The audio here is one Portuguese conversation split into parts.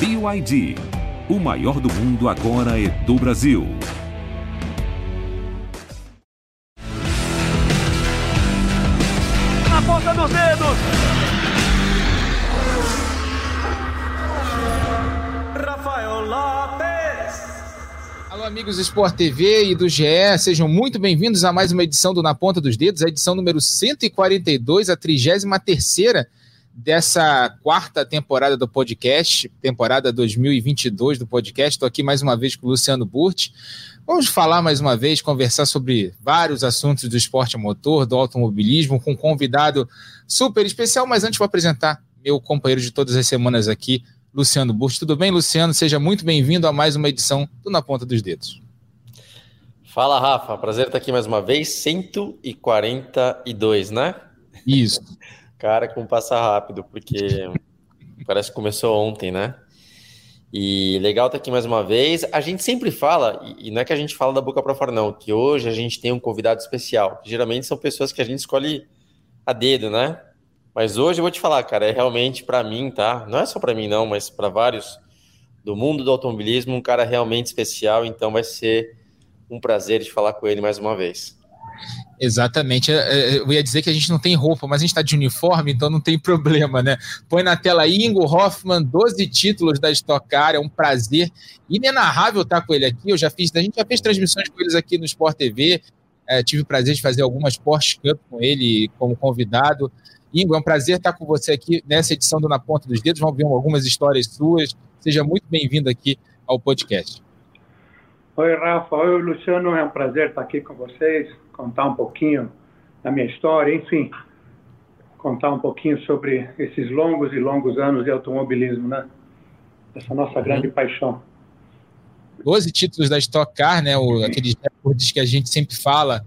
BYD. O maior do mundo agora é do Brasil. Na ponta dos dedos! Rafael Lopes! Alô, amigos do Sport TV e do GE, sejam muito bem-vindos a mais uma edição do Na Ponta dos Dedos, a edição número 142, a 33 dessa quarta temporada do podcast, temporada 2022 do podcast. Estou aqui mais uma vez com o Luciano Burti. Vamos falar mais uma vez, conversar sobre vários assuntos do esporte motor, do automobilismo, com um convidado super especial. Mas antes, vou apresentar meu companheiro de todas as semanas aqui, Luciano Burti. Tudo bem, Luciano? Seja muito bem-vindo a mais uma edição do Na Ponta dos Dedos. Fala, Rafa. Prazer estar aqui mais uma vez. 142, né? Isso. Cara, como passa rápido, porque parece que começou ontem, né? E legal estar aqui mais uma vez. A gente sempre fala, e não é que a gente fala da boca para fora, não, que hoje a gente tem um convidado especial. Geralmente são pessoas que a gente escolhe a dedo, né? Mas hoje eu vou te falar, cara, é realmente para mim, tá? Não é só para mim, não, mas para vários do mundo do automobilismo, um cara realmente especial. Então vai ser um prazer de falar com ele mais uma vez. Exatamente. Eu ia dizer que a gente não tem roupa, mas a gente está de uniforme, então não tem problema, né? Põe na tela Ingo Hoffman, 12 títulos da Stock Car, é um prazer inenarrável estar com ele aqui. Eu já fiz, a gente já fez transmissões com eles aqui no Sport TV. É, tive o prazer de fazer algumas Porsche Cup com ele como convidado. Ingo, é um prazer estar com você aqui nessa edição do Na Ponta dos Dedos. Vamos ver algumas histórias suas. Seja muito bem-vindo aqui ao podcast. Oi, Rafa. Oi, Luciano. É um prazer estar aqui com vocês, contar um pouquinho da minha história, enfim, contar um pouquinho sobre esses longos e longos anos de automobilismo, né? Essa nossa grande paixão. 12 títulos da Stock Car, né? O, aqueles recordes que a gente sempre fala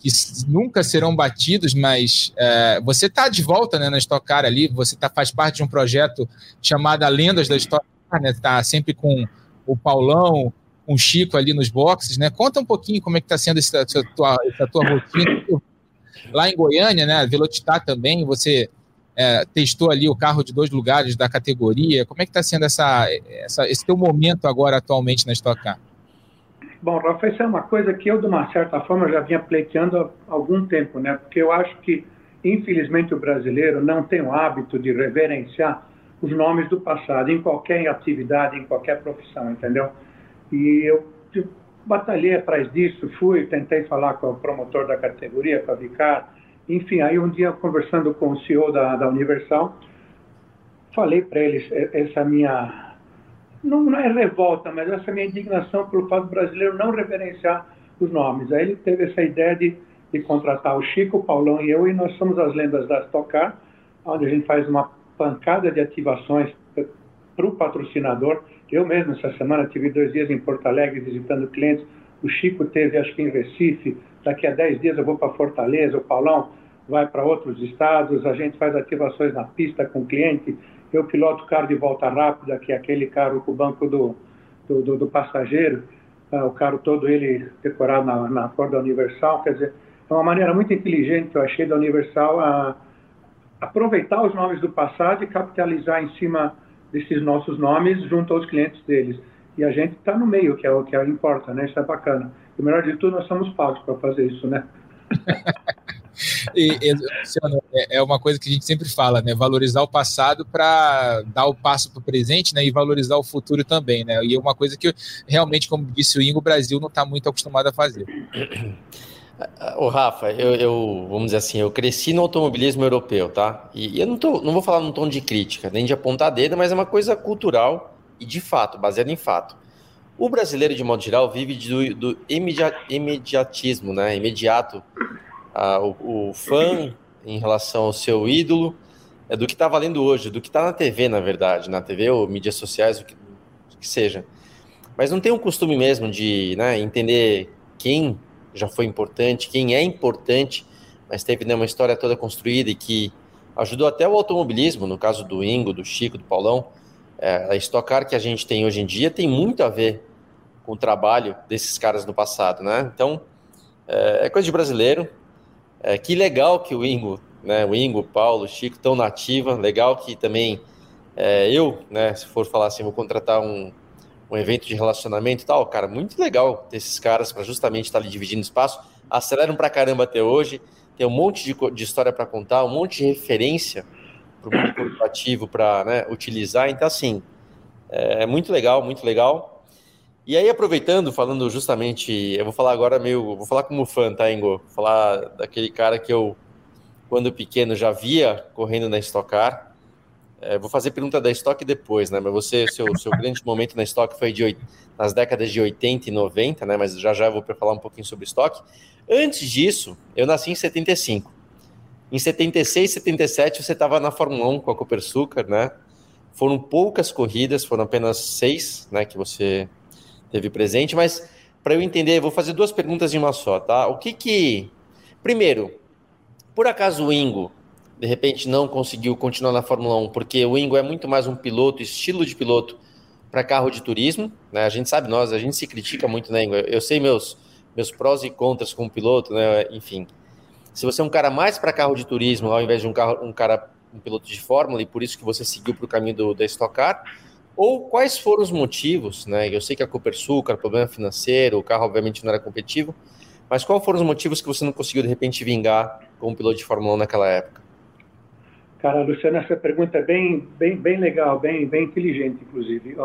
que nunca serão batidos, mas é, você está de volta né, na Stock Car ali, você tá, faz parte de um projeto chamado Lendas da Stock Car, né? Tá sempre com o Paulão, com o Chico ali nos boxes, né? Conta um pouquinho como é que está sendo essa, tua, essa tua rotina. Lá em Goiânia, né? Velocitar também, você é, testou ali o carro de dois lugares da categoria. Como é que está sendo essa, essa, esse teu momento agora atualmente na Stock Car? Bom, Rafa, isso é uma coisa que eu, de uma certa forma, já vinha pleiteando há algum tempo, né? Porque eu acho que, infelizmente, o brasileiro não tem o hábito de reverenciar os nomes do passado em qualquer atividade, em qualquer profissão, entendeu? E eu batalhei atrás disso, fui, tentei falar com o promotor da categoria, com a Vicar, enfim, aí um dia conversando com o CEO da, da Universal, falei para eles essa minha, não, não, é revolta, mas essa minha indignação pelo fato brasileiro não reverenciar os nomes. Aí ele teve essa ideia de, de contratar o Chico, o Paulão e eu, e nós somos as lendas da Stock Car, onde a gente faz uma pancada de ativações para o patrocinador, eu mesmo, essa semana, tive dois dias em Porto Alegre visitando clientes. O Chico teve, acho que em Recife. Daqui a dez dias eu vou para Fortaleza. O Paulão vai para outros estados. A gente faz ativações na pista com o cliente. Eu piloto carro de volta rápida, que é aquele carro com o banco do, do, do, do passageiro. Ah, o carro todo ele decorado na, na cor da Universal. Quer dizer, é uma maneira muito inteligente que eu achei da Universal a aproveitar os nomes do passado e capitalizar em cima desses nossos nomes junto aos clientes deles. E a gente está no meio, que é o que importa, né? Isso é bacana. E o melhor de tudo, nós somos pagos para fazer isso, né? e, é, é uma coisa que a gente sempre fala, né? Valorizar o passado para dar o passo para o presente, né? E valorizar o futuro também, né? E é uma coisa que realmente, como disse o Ingo, o Brasil não está muito acostumado a fazer. O Rafa, eu, eu, vamos dizer assim, eu cresci no automobilismo europeu, tá? E, eu não, tô, não vou falar num tom de crítica, nem de apontar dedo, mas é uma coisa cultural e de fato, baseada em fato. O brasileiro, de modo geral, vive do, do imediatismo, né? Imediato. Ah, o, o, fã, em relação ao seu ídolo, é do que está valendo hoje, do que está na TV, na verdade, na TV ou mídias sociais, o que, o que seja. Mas não tem um costume mesmo de né, entender quem já foi importante, quem é importante, mas teve né, uma história toda construída e que ajudou até o automobilismo, no caso do Ingo, do Chico, do Paulão. É, a Stock Car que a gente tem hoje em dia tem muito a ver com o trabalho desses caras no passado, né? Então, é, é coisa de brasileiro. É, que legal que o Ingo, né, o Ingo, o Paulo, o Chico estão na ativa. Legal que também É, eu, né, se for falar assim, vou contratar um, um evento de relacionamento e tal, cara, muito legal ter esses caras para justamente estar tá ali dividindo espaço. Aceleram pra caramba até hoje, tem um monte de, de história para contar, um monte de referência para o mundo corporativo para né, utilizar. Então, assim, é muito legal, muito legal. E aí, aproveitando, falando justamente, eu vou falar agora meio, vou falar como fã, tá, Ingo? Vou falar daquele cara que eu, quando pequeno, já via correndo na Stock Car. É, vou fazer pergunta da Stock depois, né? Mas você, seu, seu grande momento na Stock foi de, nas décadas de 80 e 90, né? Mas já já eu vou falar um pouquinho sobre Stock. Antes disso, eu nasci em 75. Em 76, 77, você estava na Fórmula 1 com a Copersucar, né? Foram poucas corridas, foram apenas seis, né, que você teve presente, mas para eu entender, vou fazer duas perguntas em uma só, tá? O que que Primeiro, por acaso o Ingo de repente não conseguiu continuar na Fórmula 1, porque o Ingo é muito mais um piloto, estilo de piloto para carro de turismo, né? A gente sabe nós, a gente se critica muito, né, Ingo? Eu sei meus meus prós e contras como piloto, né? Enfim, se você é um cara mais para carro de turismo, ao invés de um, carro, um cara, um piloto de Fórmula, e por isso que você seguiu para o caminho do, da Stock Car, ou quais foram os motivos, né? Eu sei que a Copersucar, problema financeiro, o carro obviamente não era competitivo, mas quais foram os motivos que você não conseguiu de repente vingar como piloto de Fórmula 1 naquela época? Cara, Luciano, essa pergunta é bem, bem, bem legal, bem, bem inteligente, inclusive.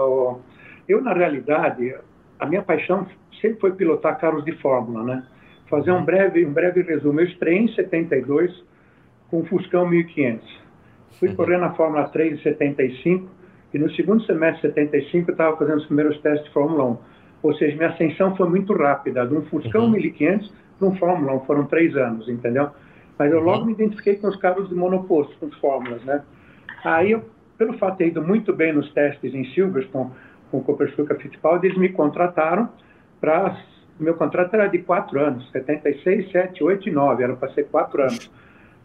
Eu, na realidade, a minha paixão sempre foi pilotar carros de Fórmula, né? fazer um breve, um breve resumo. Eu estreiei em 72 com o Fuscão 1500. Fui uhum. correr na Fórmula 3 em 75 e no segundo semestre de 75 eu estava fazendo os primeiros testes de Fórmula 1. Ou seja, minha ascensão foi muito rápida, de um Fuscão uhum. 1500 para um Fórmula 1. Foram três anos, entendeu? Mas eu logo uhum. me identifiquei com os carros de monoposto, com as Fórmulas, né? Aí, eu, pelo fato de ter ido muito bem nos testes em Silverstone com o Copersucar Fittipaldi, eles me contrataram para meu contrato era de quatro anos, 76, 7, 8 e 9, era para ser quatro anos.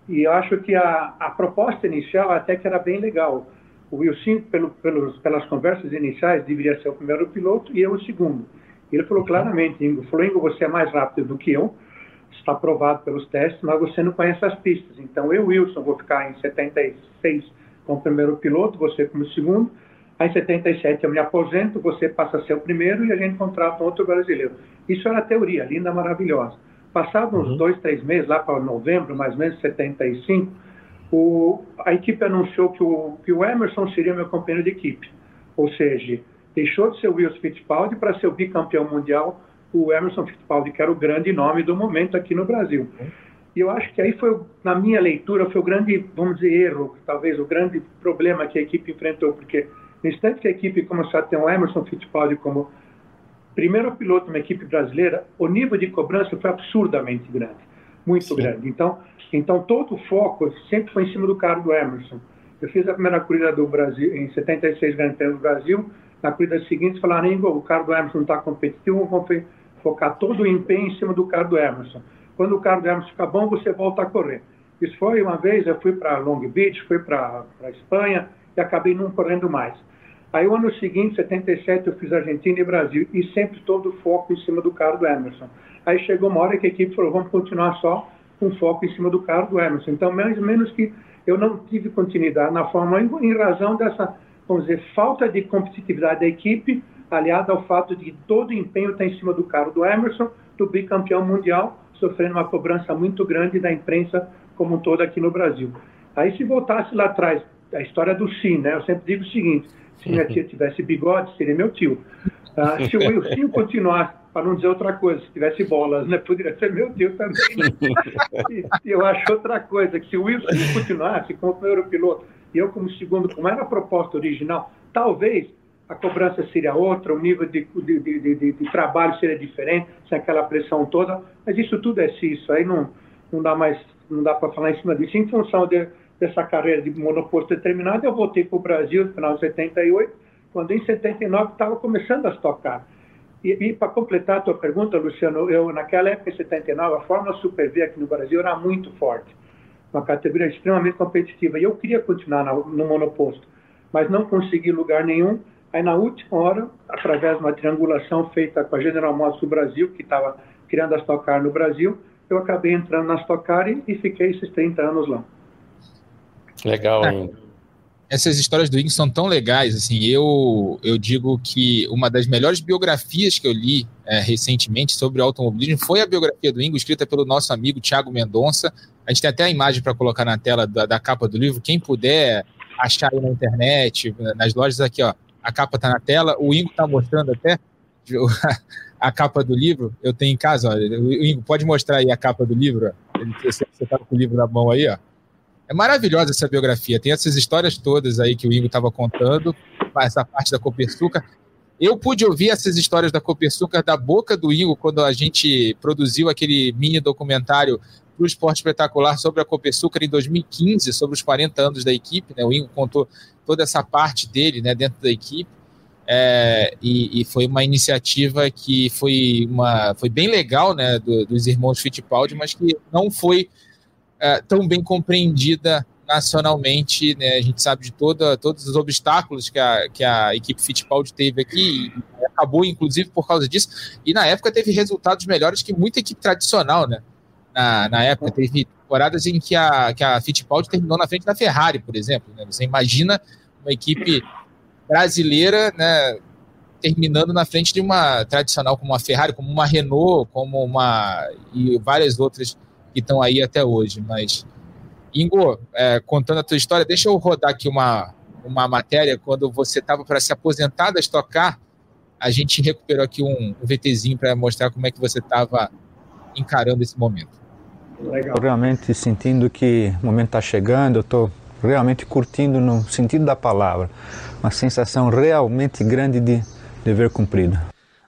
E eu acho que a, a proposta inicial até que era bem legal. O Wilson, pelo, pelos, pelas conversas iniciais, deveria ser o primeiro piloto e eu o segundo. Ele falou claramente, Ingo, falou, Ingo, você é mais rápido do que eu, está provado pelos testes, mas você não conhece as pistas. Então eu, Wilson, vou ficar em 76 como primeiro piloto, você como segundo, Aí em 77 eu me aposento, você passa a ser o primeiro e a gente contrata outro brasileiro. Isso era teoria, linda, maravilhosa. Passados uns uhum. dois, três meses, lá para novembro, mais ou menos 75, o, a equipe anunciou que o, que o Emerson seria meu companheiro de equipe. Ou seja, deixou de ser o Wilson Fittipaldi para ser o bicampeão mundial, o Emerson Fittipaldi, que era o grande nome do momento aqui no Brasil. E eu acho que aí foi, na minha leitura, foi o grande, vamos dizer, erro, talvez o grande problema que a equipe enfrentou, porque no instante que a equipe começou a ter um Emerson Fittipaldi como primeiro piloto de uma equipe brasileira, o nível de cobrança foi absurdamente grande, muito Sim. grande. Então, então todo o foco sempre foi em cima do carro do Emerson. Eu fiz a primeira corrida do Brasil em 76 Grande Prêmio do Brasil. Na corrida seguinte falaram: o carro do Emerson não está competitivo, vamos focar todo o empenho em cima do carro do Emerson. Quando o carro do Emerson ficar bom, você volta a correr. Isso foi uma vez, eu fui para Long Beach, fui para a Espanha e acabei não correndo mais. Aí o ano seguinte, 77, eu fiz Argentina e Brasil e sempre todo o foco em cima do carro do Emerson. Aí chegou uma hora que a equipe falou, vamos continuar só com foco em cima do carro do Emerson. Então, mais ou menos que eu não tive continuidade na Fórmula 1 em razão dessa, vamos dizer, falta de competitividade da equipe, aliada ao fato de que todo empenho está em cima do carro do Emerson, do bicampeão mundial, sofrendo uma cobrança muito grande da imprensa como um todo aqui no Brasil. Aí se voltasse lá atrás, a história do Sim, né? Eu sempre digo o seguinte, se minha tia tivesse bigode, seria meu tio. Uh, se o Wilson continuar, para não dizer outra coisa, se tivesse bolas, né, poderia ser meu tio também. Né? eu acho outra coisa, que se o Wilson continuasse como primeiro piloto e eu como segundo, como era a proposta original, talvez a cobrança seria outra, o nível de, de, de, de, trabalho seria diferente, sem aquela pressão toda, mas isso tudo é isso, aí não, não dá mais, não dá para falar em cima disso, em função de dessa carreira de monoposto determinado, eu voltei para o Brasil no final de 78, quando em 79 estava começando a tocar. E, e para completar a tua pergunta, Luciano, eu naquela época, em 79, a Fórmula Super V aqui no Brasil era muito forte, uma categoria extremamente competitiva, e eu queria continuar no monoposto, mas não consegui lugar nenhum. Aí, na última hora, através de uma triangulação feita com a General Motors do Brasil, que estava criando a Stock Car no Brasil, eu acabei entrando na Stock Car e, e fiquei esses 30 anos lá. Legal, hein? essas histórias do Ingo são tão legais, assim, eu, eu digo que uma das melhores biografias que eu li é, recentemente sobre automobilismo foi a biografia do Ingo, escrita pelo nosso amigo Tiago Mendonça. A gente tem até a imagem para colocar na tela da, da, capa do livro, quem puder achar aí na internet, nas lojas aqui, ó, a capa está na tela, o Ingo está mostrando até a capa do livro, eu tenho em casa, ó, o Ingo, pode mostrar aí a capa do livro, você está com o livro na mão aí, ó. É maravilhosa essa biografia. Tem essas histórias todas aí que o Ingo estava contando, essa parte da Copersuca. Eu pude ouvir essas histórias da Copersuca da boca do Ingo quando a gente produziu aquele mini documentário para o Esporte Espetacular sobre a Copersuca em 2015, sobre os 40 anos da equipe. Né? O Ingo contou toda essa parte dele né, dentro da equipe. É, e, e, foi uma iniciativa que foi, uma, foi bem legal né, do, dos irmãos Fittipaldi, mas que não foi é, tão bem compreendida nacionalmente, né? A gente sabe de toda, todos os obstáculos que a, que a equipe Fittipaldi teve aqui acabou, inclusive, por causa disso. E na época teve resultados melhores que muita equipe tradicional, né? Na, na época teve temporadas em que a, que a Fittipaldi terminou na frente da Ferrari, por exemplo. Né? Você imagina uma equipe brasileira, né? Terminando na frente de uma tradicional como uma Ferrari, como uma Renault, como uma e várias outras que estão aí até hoje. Mas, Ingo, é, contando a tua história, deixa eu rodar aqui uma, uma matéria. Quando você estava para se aposentar da Stock Car, a gente recuperou aqui um, um VTzinho para mostrar como é que você estava encarando esse momento. Legal. Realmente sentindo que o momento está chegando, eu estou realmente curtindo no sentido da palavra. Uma sensação realmente grande de dever cumprido.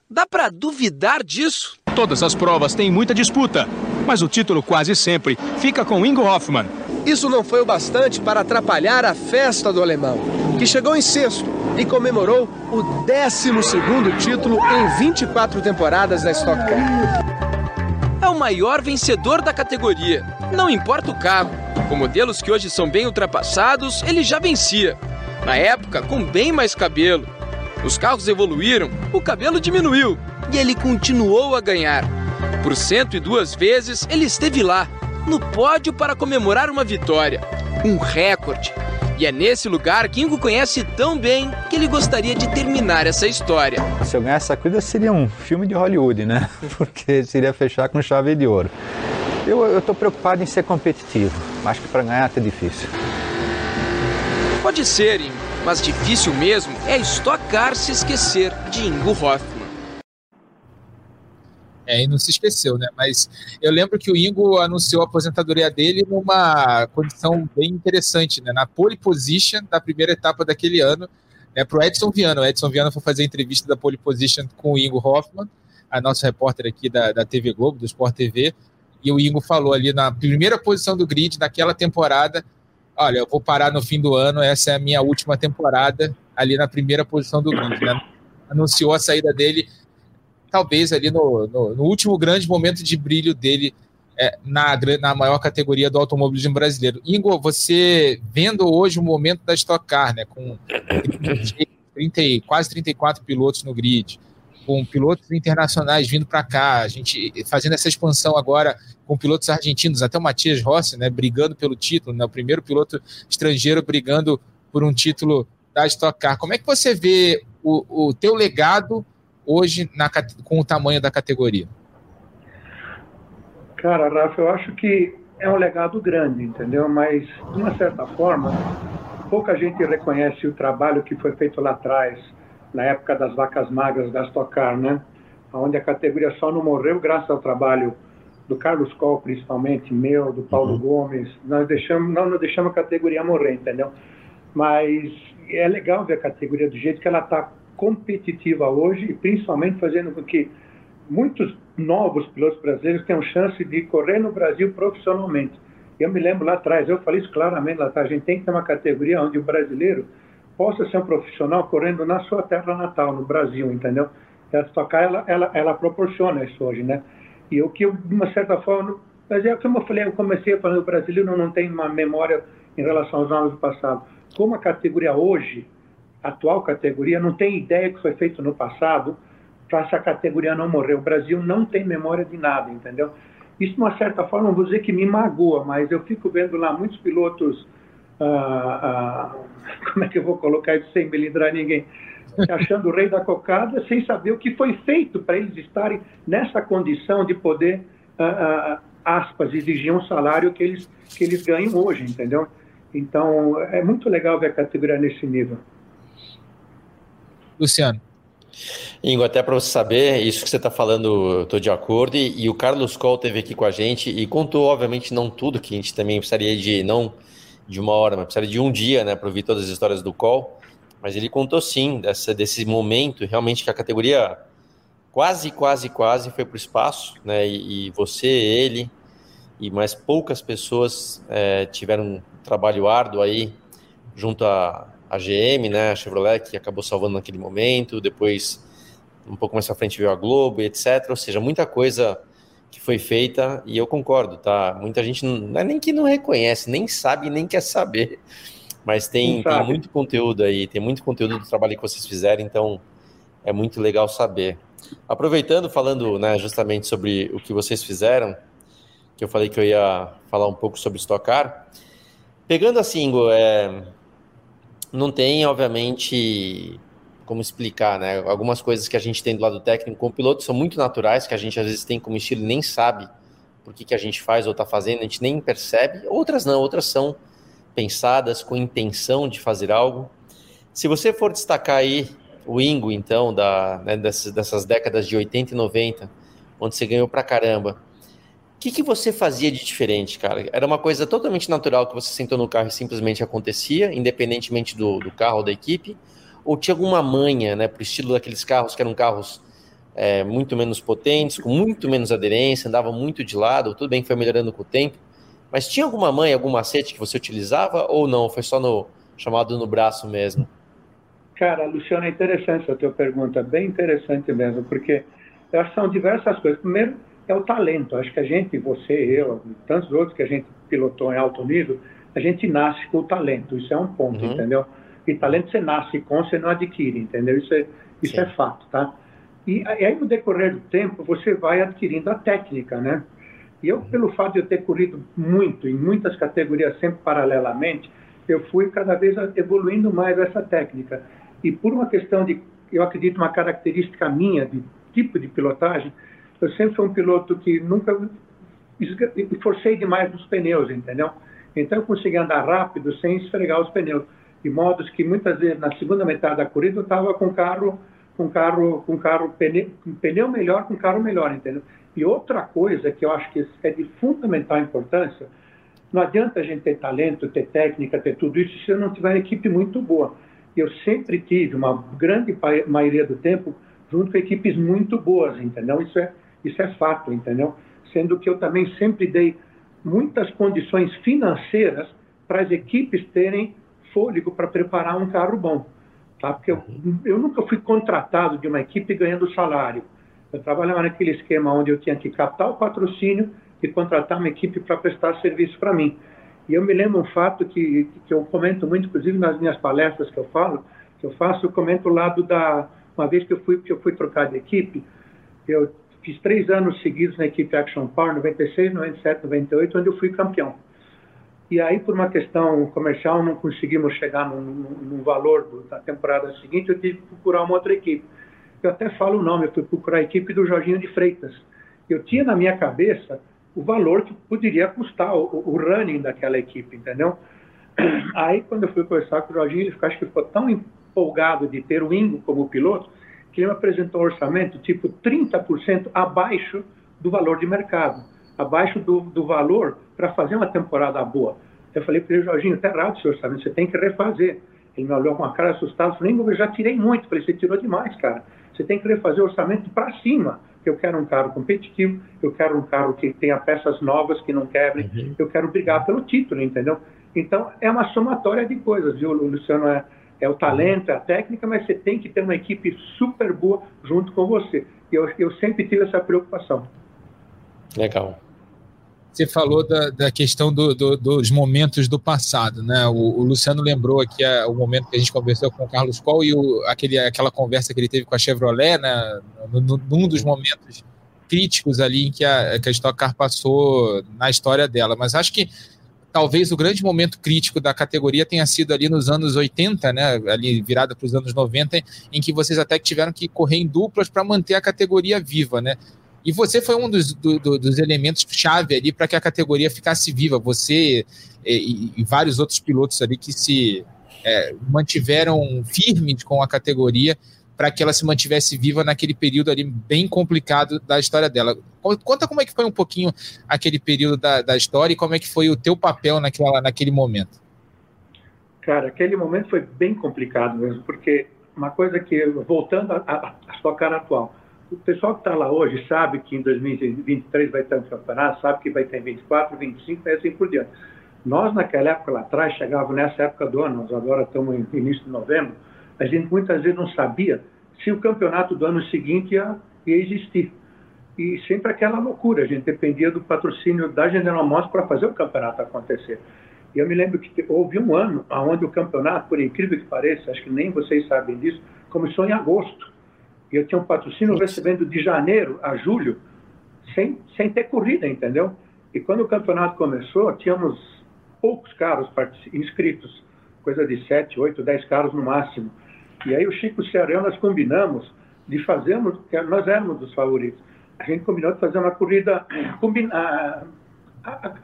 Dá para duvidar disso? Todas as provas têm muita disputa mas o título quase sempre fica com Ingo Hoffmann. Isso não foi o bastante para atrapalhar a festa do alemão, que chegou em sexto e comemorou o 12 título em 24 temporadas da Stock Car. É o maior vencedor da categoria, não importa o carro. Com modelos que hoje são bem ultrapassados, ele já vencia. Na época, com bem mais cabelo. Os carros evoluíram, o cabelo diminuiu e ele continuou a ganhar. Por 102 vezes ele esteve lá, no pódio para comemorar uma vitória. Um recorde. E é nesse lugar que Ingo conhece tão bem que ele gostaria de terminar essa história. Se eu ganhasse essa corrida seria um filme de Hollywood, né? Porque seria fechar com chave de ouro. Eu estou preocupado em ser competitivo. Acho que para ganhar é difícil. Pode ser, Ingo, mas difícil mesmo é estocar se esquecer de Ingo Hoffmann. É, e não se esqueceu, né? Mas eu lembro que o Ingo anunciou a aposentadoria dele numa condição bem interessante, né? Na pole position da primeira etapa daquele ano, né? Para o Edson Viana. O Edson Viana foi fazer a entrevista da pole position com o Ingo Hoffman, a nosso repórter aqui da, da TV Globo, do Sport TV, e o Ingo falou ali na primeira posição do grid naquela temporada: olha, eu vou parar no fim do ano, essa é a minha última temporada ali na primeira posição do grid. Né? Anunciou a saída dele talvez ali no, no, no último grande momento de brilho dele é, na, na maior categoria do automobilismo brasileiro. Ingo, você vendo hoje o momento da Stock Car, né, com 30, quase 34 pilotos no grid, com pilotos internacionais vindo para cá, a gente fazendo essa expansão agora com pilotos argentinos, até o Matias Rossi, né, brigando pelo título, né, o primeiro piloto estrangeiro brigando por um título da Stock Car. Como é que você vê o, o teu legado hoje na, com o tamanho da categoria? Cara, Rafa, eu acho que é um legado grande, entendeu? Mas, de uma certa forma, pouca gente reconhece o trabalho que foi feito lá atrás, na época das vacas magras da Stock Car, né? Onde a categoria só não morreu graças ao trabalho do Carlos Coll, principalmente, meu, do Paulo uhum. Gomes. Nós deixamos, não, não deixamos a categoria morrer, entendeu? Mas é legal ver a categoria do jeito que ela está competitiva hoje e principalmente fazendo com que muitos novos pilotos brasileiros tenham chance de correr no Brasil profissionalmente. Eu me lembro lá atrás, eu falei isso claramente lá atrás, a gente tem que ter uma categoria onde o brasileiro possa ser um profissional correndo na sua terra natal, no Brasil, entendeu? A Stock ela, ela, ela proporciona isso hoje, né? E o que eu, de uma certa forma, mas é como eu falei, eu comecei falando, o brasileiro não tem uma memória em relação aos anos do passado. Como a categoria hoje atual categoria não tem ideia que foi feito no passado para essa categoria não morrer. O Brasil não tem memória de nada, entendeu? Isso, de uma certa forma, vou dizer que me magoa, mas eu fico vendo lá muitos pilotos ah, ah, como é que eu vou colocar isso sem melindrar ninguém? Achando o rei da cocada, sem saber o que foi feito para eles estarem nessa condição de poder, ah, ah, aspas, exigir um salário que eles, que eles ganham hoje, entendeu? Então, é muito legal ver a categoria nesse nível. Luciano. Ingo, até para você saber, isso que você está falando, estou de acordo. E, e, o Carlos Coll teve aqui com a gente e contou, obviamente, não tudo, que a gente também precisaria de não de uma hora, mas precisaria de um dia, né, para ouvir todas as histórias do Coll. Mas ele contou sim dessa, desse momento, realmente que a categoria quase, quase, quase foi para o espaço, né? E, e, você, ele e mais poucas pessoas é, tiveram um trabalho árduo aí junto a a GM, né, a Chevrolet, que acabou salvando naquele momento, depois um pouco mais para frente veio a Globo, etc. Ou seja, muita coisa que foi feita e eu concordo, tá? Muita gente não é nem que não reconhece, nem sabe, nem quer saber, mas tem, tem muito conteúdo aí, tem muito conteúdo do trabalho que vocês fizeram, então é muito legal saber. Aproveitando, falando né, justamente sobre o que vocês fizeram, que eu falei que eu ia falar um pouco sobre Stock Car, pegando assim, é, não tem, obviamente, como explicar, né? Algumas coisas que a gente tem do lado técnico com o piloto são muito naturais, que a gente às vezes tem como estilo e nem sabe por que, que a gente faz ou está fazendo, a gente nem percebe. Outras não, outras são pensadas com intenção de fazer algo. Se você for destacar aí o Ingo, então, da, né, dessas, dessas décadas de 80 e 90, onde você ganhou pra caramba, que, que você fazia de diferente, cara? Era uma coisa totalmente natural que você sentou no carro e simplesmente acontecia, independentemente do, do carro ou da equipe? Ou tinha alguma manha, né, pro estilo daqueles carros que eram carros é, muito menos potentes, com muito menos aderência, andava muito de lado, tudo bem que foi melhorando com o tempo, mas tinha alguma manha, algum macete que você utilizava ou não? Foi só no chamado no braço mesmo? Cara, Luciano, é interessante a tua pergunta, bem interessante mesmo, porque são diversas coisas. Primeiro, é o talento. Acho que a gente, você, eu, tantos outros que a gente pilotou em alto nível, a gente nasce com o talento. Isso é um ponto, uhum. entendeu? E talento você nasce com, você não adquire, entendeu? Isso é, isso é fato, tá? E, e aí, no decorrer do tempo, você vai adquirindo a técnica, né? E eu, pelo fato de eu ter corrido muito, em muitas categorias, sempre paralelamente, eu fui cada vez evoluindo mais essa técnica. E por uma questão de, eu acredito, uma característica minha, de tipo de pilotagem, eu sempre fui um piloto que nunca forcei demais nos pneus, entendeu? Então eu consegui andar rápido sem esfregar os pneus, de modos que muitas vezes na segunda metade da corrida eu estava com carro com carro com carro pneu, pneu melhor, com carro melhor, entendeu? E outra coisa que eu acho que é de fundamental importância, não adianta a gente ter talento, ter técnica, ter tudo isso se não tiver uma equipe muito boa. Eu sempre tive uma grande maioria do tempo junto com equipes muito boas, entendeu? Isso é isso é fato, entendeu? Sendo que eu também sempre dei muitas condições financeiras para as equipes terem fôlego para preparar um carro bom. Tá? Porque eu, eu nunca fui contratado de uma equipe ganhando salário. Eu trabalhava naquele esquema onde eu tinha que captar o patrocínio e contratar uma equipe para prestar serviço para mim. E eu me lembro um fato que, que eu comento muito, inclusive nas minhas palestras que eu falo, que eu faço, eu comento o lado da uma vez que eu fui que eu fui trocar de equipe, eu Fiz três anos seguidos na equipe Action Power, 96, 97, 98, onde eu fui campeão. E aí, por uma questão comercial, não conseguimos chegar no, no valor da temporada seguinte, eu tive que procurar uma outra equipe. Eu até falo o nome, eu fui procurar a equipe do Jorginho de Freitas. Eu tinha na minha cabeça o valor que poderia custar o, o running daquela equipe, entendeu? Aí, quando eu fui conversar com o Jorginho, ele ficou, acho que ficou tão empolgado de ter o Ingo como piloto, que apresentou um orçamento tipo 30% abaixo do valor de mercado, abaixo do, do valor para fazer uma temporada boa. Eu falei para ele, Jorginho, está errado esse orçamento, você tem que refazer. Ele me olhou com uma cara assustada, falei, eu já tirei muito. Falei, você tirou demais, cara. Você tem que refazer o orçamento para cima. Eu quero um carro competitivo, eu quero um carro que tenha peças novas, que não quebrem, uhum. eu quero brigar pelo título, entendeu? Então, é uma somatória de coisas, viu, Luciano? É, é o talento, é a técnica, mas você tem que ter uma equipe super boa junto com você. E eu, eu sempre tive essa preocupação. Legal. Você falou da, da questão do, do, dos momentos do passado, né? O, o Luciano lembrou aqui a, o momento que a gente conversou com o Carlos Coll e o, aquele, aquela conversa que ele teve com a Chevrolet, né? Num dos momentos críticos ali em que a, que a Stock Car passou na história dela. Mas acho que talvez o grande momento crítico da categoria tenha sido ali nos anos 80, né, ali virada para os anos 90, em que vocês até tiveram que correr em duplas para manter a categoria viva, né? E você foi um dos, do, do, dos elementos chave ali para que a categoria ficasse viva. Você e, e, vários outros pilotos ali que se é, mantiveram firmes com a categoria para que ela se mantivesse viva naquele período ali bem complicado da história dela. Conta como é que foi um pouquinho aquele período da, da história e como é que foi o teu papel naquela, naquele momento. Cara, aquele momento foi bem complicado mesmo, porque uma coisa que, voltando à sua cara atual, o pessoal que está lá hoje sabe que em 2023 vai ter um campeonato, sabe que vai ter 24, 25 e assim por diante. Nós, naquela época lá atrás, chegávamos nessa época do ano, nós agora estamos no início de novembro, a gente muitas vezes não sabia se o campeonato do ano seguinte ia, ia existir. E sempre aquela loucura, a gente dependia do patrocínio da General Motors para fazer o campeonato acontecer. E eu me lembro que houve um ano onde o campeonato, por incrível que pareça, acho que nem vocês sabem disso, começou em agosto. E eu tinha um patrocínio recebendo de janeiro a julho, sem, sem ter corrida, entendeu? E quando o campeonato começou, tínhamos poucos carros inscritos, coisa de 7, 8, 10 carros no máximo. E aí o Chico Cearão, nós combinamos de fazermos, nós éramos os favoritos, a gente combinou de fazer uma corrida combina,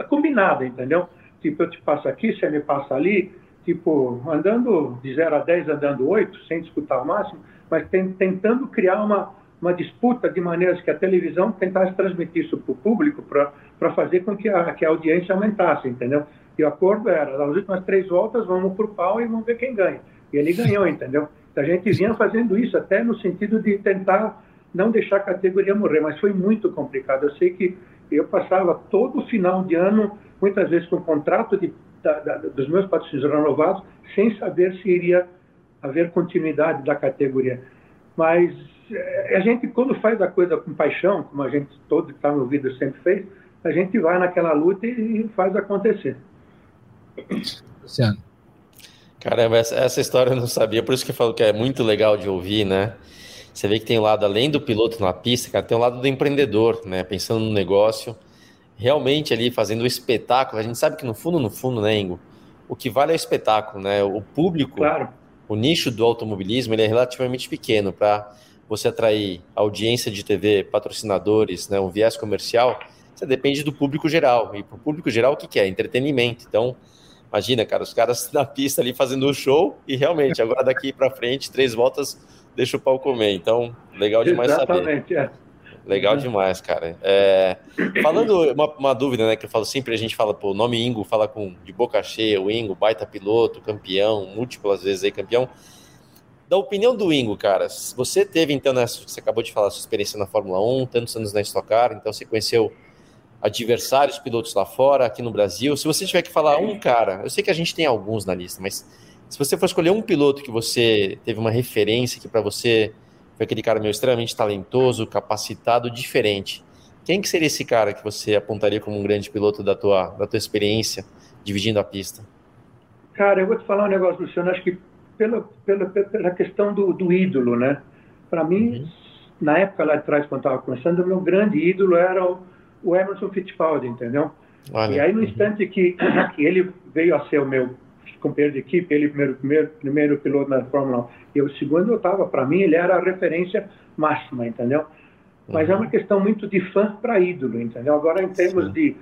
combinada, entendeu? Tipo, eu te passo aqui, você me passa ali, tipo, andando de 0 a 10, andando 8, sem disputar o máximo, mas tem, tentando criar uma, uma disputa de maneiras que a televisão tentasse transmitir isso para o público para fazer com que a, que a audiência aumentasse, entendeu? E o acordo era, nas últimas três voltas, vamos o pau e vamos ver quem ganha. E ele ganhou, entendeu? A gente vinha fazendo isso até no sentido de tentar não deixar a categoria morrer, mas foi muito complicado. Eu sei que eu passava todo o final de ano, muitas vezes com contrato de, da, da, dos meus patrocínios renovados, sem saber se iria haver continuidade da categoria. Mas eh, a gente, quando faz a coisa com paixão, como a gente todo que está no vídeo sempre fez, a gente vai naquela luta e faz acontecer. Luciano. Caramba, essa, história eu não sabia, por isso que eu falo que é muito legal de ouvir, né? Você vê que tem um lado, além do piloto na pista, cara, tem um lado do empreendedor, né? Pensando no negócio, realmente ali fazendo o espetáculo. A gente sabe que no fundo, no fundo, né, Ingo? O que vale é o espetáculo, né? O público, claro. o nicho do automobilismo, ele é relativamente pequeno para você atrair audiência de TV, patrocinadores, né, um viés comercial. Você depende do público geral. E para o público geral, o que, que é? Entretenimento. Então, Imagina, cara, os caras na pista ali fazendo o show e realmente, agora daqui para frente, três voltas, deixa o pau comer. Então, legal demais Exatamente, saber. É. Legal demais, cara. É, falando uma, uma, dúvida, né? Que eu falo sempre, a gente fala, pô, o nome Ingo fala com de boca cheia, o Ingo, baita piloto, campeão, múltiplas vezes aí campeão. Da opinião do Ingo, cara, você teve então, né, você acabou de falar sua experiência na Fórmula 1, tantos anos na Stock Car, então você conheceu adversários pilotos lá fora, aqui no Brasil. Se você tiver que falar um cara, eu sei que a gente tem alguns na lista, mas se você for escolher um piloto que você teve uma referência que para você foi aquele cara meio extremamente talentoso, capacitado, diferente, quem que seria esse cara que você apontaria como um grande piloto da tua, da tua experiência dividindo a pista? Cara, eu vou te falar um negócio, Luciano, acho que pela, pela, pela questão do, do ídolo, né? Para mim, uhum. na época lá atrás, quando estava começando, o meu grande ídolo era o o Emerson Fittipaldi, entendeu? Olha. E aí, no instante que, que ele veio a ser o meu companheiro de equipe, ele primeiro, primeiro, primeiro piloto na Fórmula 1, e o segundo eu estava, para mim, ele era a referência máxima, entendeu? Mas uhum. é uma questão muito de fã para ídolo, entendeu? Agora, em termos Sim. de.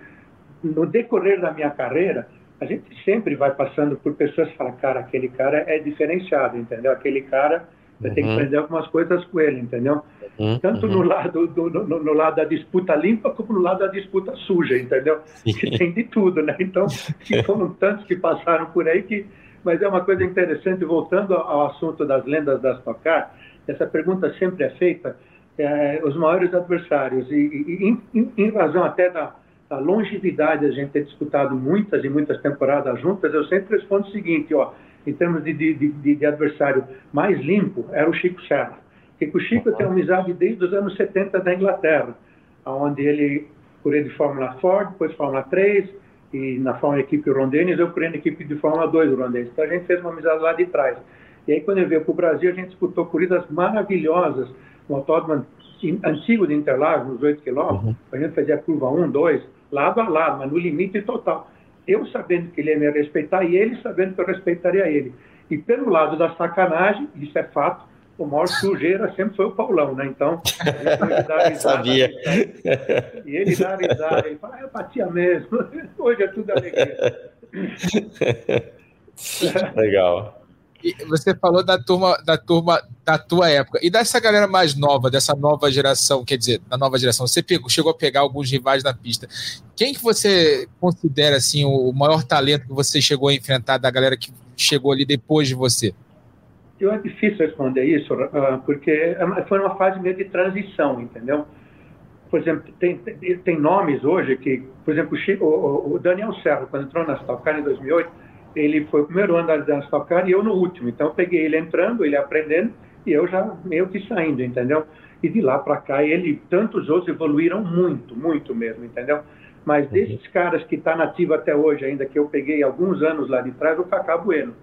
No decorrer da minha carreira, a gente sempre vai passando por pessoas que falam, cara, aquele cara é diferenciado, entendeu? Aquele cara você uhum. tem que aprender algumas coisas com ele, entendeu? Uhum. Tanto no uhum. lado, do, no, no, lado da disputa limpa, como no lado da disputa suja, entendeu? Que tem de tudo, né? Então, foram tantos que passaram por aí que... Mas é uma coisa interessante, voltando ao assunto das lendas das Tocar, essa pergunta sempre é feita, é, os maiores adversários, e, e em, em, razão até da, da longevidade, a gente ter disputado muitas e muitas temporadas juntas, eu sempre respondo o seguinte, ó, em termos de, de, de, de adversário mais limpo, era o Chico Serra. Porque o Chico tem amizade desde os anos 70 da Inglaterra, onde ele correu de Fórmula Ford, depois Fórmula 3, e na Fórmula Equipe Rondenes, eu corri na equipe de Fórmula 2 Rondenes. Então a gente fez uma amizade lá de trás. E aí quando ele veio para o Brasil, a gente disputou corridas maravilhosas, no autódromo antigo de Interlagos, nos 8 quilômetros, uhum. a gente fazia curva 1, 2, lado a lado, mas no limite total. Eu sabendo que ele ia me respeitar e ele sabendo que eu respeitaria ele. E pelo lado da sacanagem, isso é fato, o maior sujeira sempre foi o Paulão, né? Então, ele dá risada, Sabia. E ele dá risada, ele fala, ah, eu batia mesmo. Hoje é tudo alegria. Legal. Você falou da turma, da turma da tua época. E dessa galera mais nova, dessa nova geração, quer dizer, da nova geração, você pegou, chegou a pegar alguns rivais na pista. Quem que você considera assim o maior talento que você chegou a enfrentar da galera que chegou ali depois de você? Eu é difícil responder isso, ah, porque é foi uma fase meio de transição, entendeu? Por exemplo, tem, tem, nomes hoje que, por exemplo, o, Daniel Serra, quando entrou na Stock Car em 2008, ele foi o primeiro ano da Stock Car e eu no último. Então eu peguei ele entrando, ele aprendendo e eu já meio que saindo, entendeu? E de lá para cá ele, tantos outros evoluíram muito, muito mesmo, entendeu? Mas uhum. desses caras que está nativo até hoje ainda, que eu peguei alguns anos lá de trás, o Cacá Bueno.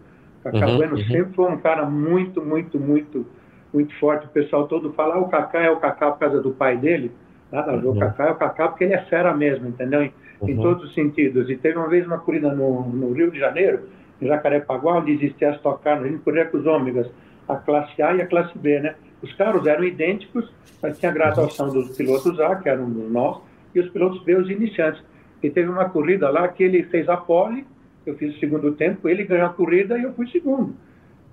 Cacá uhum, Bueno uhum. sempre foi um cara muito, muito, muito, muito forte. O pessoal todo fala, ah, o Cacá é o Cacá por causa do pai dele. Nada, uhum. o Cacá é o Cacá porque ele é fera mesmo, entendeu? Uhum. em todos os sentidos. E teve uma vez uma corrida no, no Rio de Janeiro, em Jacarepaguá, onde existia as tocar, a gente corria com os ômegas, a classe A e a classe B, né? Os carros eram idênticos, mas tinha a graduação dos pilotos A, que eram nós, e os pilotos B, os iniciantes. E teve uma corrida lá que ele fez a pole, eu fiz o segundo tempo, ele ganhou a corrida e eu fui segundo.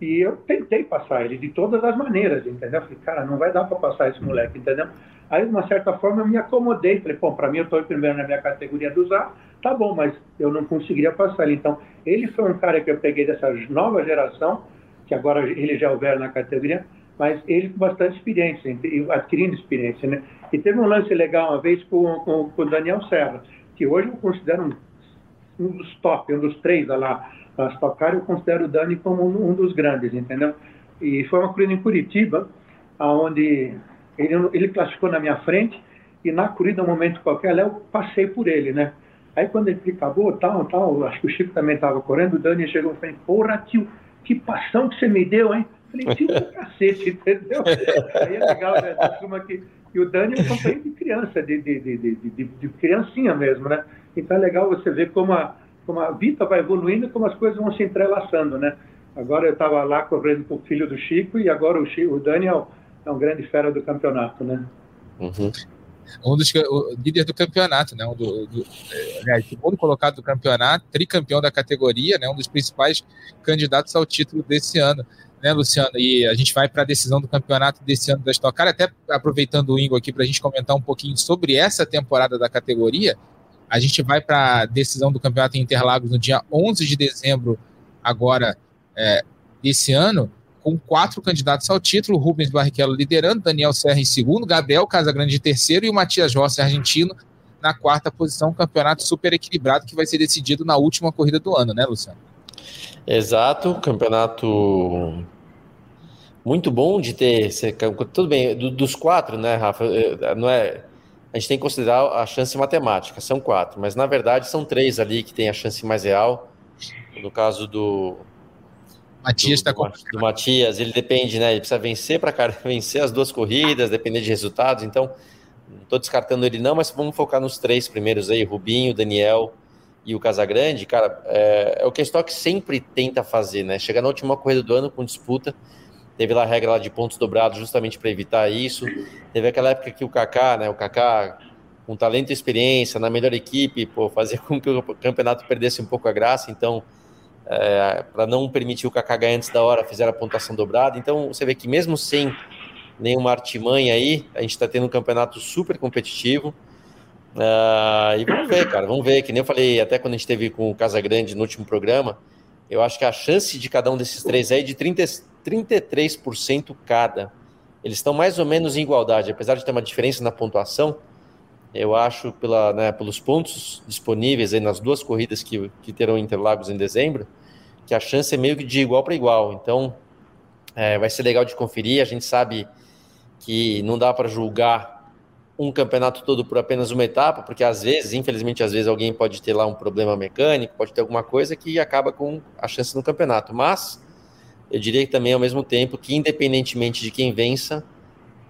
E eu tentei passar ele de todas as maneiras, entendeu? falei, cara, não vai dar para passar esse moleque, entendeu? Aí, de uma certa forma, eu me acomodei. Falei, bom, para mim, eu estou em primeiro na minha categoria do A, tá bom, mas eu não conseguiria passar ele. Então, ele foi um cara que eu peguei dessa nova geração, que agora ele já é o na categoria, mas ele com bastante experiência, adquirindo experiência, né? E teve um lance legal uma vez com, com, com o Daniel Serra, que hoje eu considero um, um dos top, um dos três lá na Stock Car, eu considero o Dani como um, dos grandes, entendeu? E foi uma corrida em Curitiba, onde ele, ele classificou na minha frente e na corrida, um momento qualquer, eu passei por ele, né? Aí quando ele acabou, tal, tal, acho que o Chico também estava correndo, o Dani chegou e falou, porra, tio, que passão que você me deu, hein? Falei, tio, do cacete, entendeu? Aí é legal, né? Turma que, e o Dani é um companheiro de criança, de, de, de, de, criancinha mesmo, né? Então é legal você ver como a, como a vida vai evoluindo como as coisas vão se entrelaçando, né? Agora eu estava lá correndo com o filho do Chico e agora o, Chico, o Dani é um grande fera do campeonato, né? Uhum. Um dos o líder do campeonato, né? Um do, do, é, segundo colocado do campeonato, tricampeão da categoria, né? Um dos principais candidatos ao título desse ano, né, Luciano? E a gente vai para a decisão do campeonato desse ano da Stock Car, até aproveitando o Ingo aqui para a gente comentar um pouquinho sobre essa temporada da categoria. A gente vai para a decisão do campeonato em Interlagos no dia 11 de dezembro, agora é, desse ano com quatro candidatos ao título, Rubens Barrichello liderando, Daniel Serra em segundo, Gabriel Casagrande em terceiro e o Matias Rossi argentino na quarta posição, um campeonato super equilibrado que vai ser decidido na última corrida do ano, né, Luciano? Exato, campeonato muito bom de ter, tudo bem, dos quatro, né, Rafa, não é, a gente tem que considerar a chance matemática, são quatro, mas na verdade são três ali que tem a chance mais real, no caso do, Matias está com. Do Matias, ele depende, né? Ele precisa vencer para vencer as duas corridas, depender de resultados. Então, não estou descartando ele, não, mas vamos focar nos três primeiros aí: Rubinho, Daniel e o Casagrande. Cara, é, é o que a Stock sempre tenta fazer, né? Chegar na última corrida do ano com disputa. Teve lá a regra lá de pontos dobrados justamente para evitar isso. Teve aquela época que o Kaká, né? O Kaká com talento e experiência na melhor equipe, pô, fazia com que o campeonato perdesse um pouco a graça. Então, é, para não permitir o Kaká ganhar antes da hora, fizeram a pontuação dobrada. Então você vê que mesmo sem nenhuma artimanha aí, a gente está tendo um campeonato super competitivo. Uh, e vamos ver, cara, vamos ver. Que nem eu falei até quando a gente teve com o Casagrande no último programa, eu acho que a chance de cada um desses três aí é de 30, 33% cada. Eles estão mais ou menos em igualdade, apesar de ter uma diferença na pontuação. Eu acho, pela, né, pelos pontos disponíveis aí nas duas corridas que, que terão Interlagos em dezembro, que a chance é meio que de igual para igual. Então, é, vai ser legal de conferir. A gente sabe que não dá para julgar um campeonato todo por apenas uma etapa, porque às vezes, infelizmente, às vezes alguém pode ter lá um problema mecânico, pode ter alguma coisa que acaba com a chance no campeonato. Mas eu diria que também, ao mesmo tempo, que independentemente de quem vença,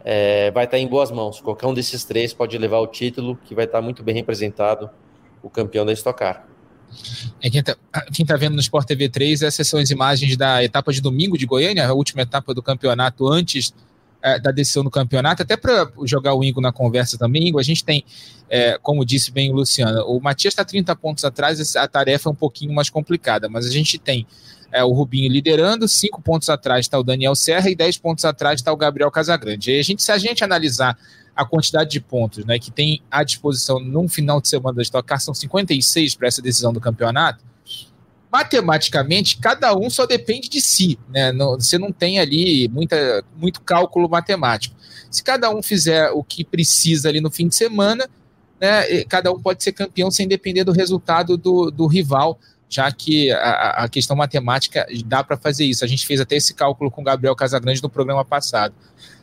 é, vai estar em boas mãos. Qualquer um desses três pode levar o título, que vai estar muito bem representado o campeão da Stock Car. É, quem está tá vendo no Sport TV 3, essas são as imagens da etapa de domingo de Goiânia, a última etapa do campeonato antes é, da decisão do campeonato, até para jogar o Ingo na conversa também. Ingo, a gente tem, é, como disse bem o Luciano, o Matias está 30 pontos atrás, a tarefa é um pouquinho mais complicada, mas a gente tem é, o Rubinho liderando, cinco pontos atrás está o Daniel Serra e 10 pontos atrás está o Gabriel Casagrande. E a gente, se a gente analisar a quantidade de pontos né, que tem à disposição num final de semana da Stock Car, são 56 para essa decisão do campeonato, matematicamente, cada um só depende de si. Né? Não, você não tem ali muita, muito cálculo matemático. Se cada um fizer o que precisa ali no fim de semana, né, cada um pode ser campeão sem depender do resultado do, do rival já que a, a questão matemática dá para fazer isso. A gente fez até esse cálculo com o Gabriel Casagrande no programa passado.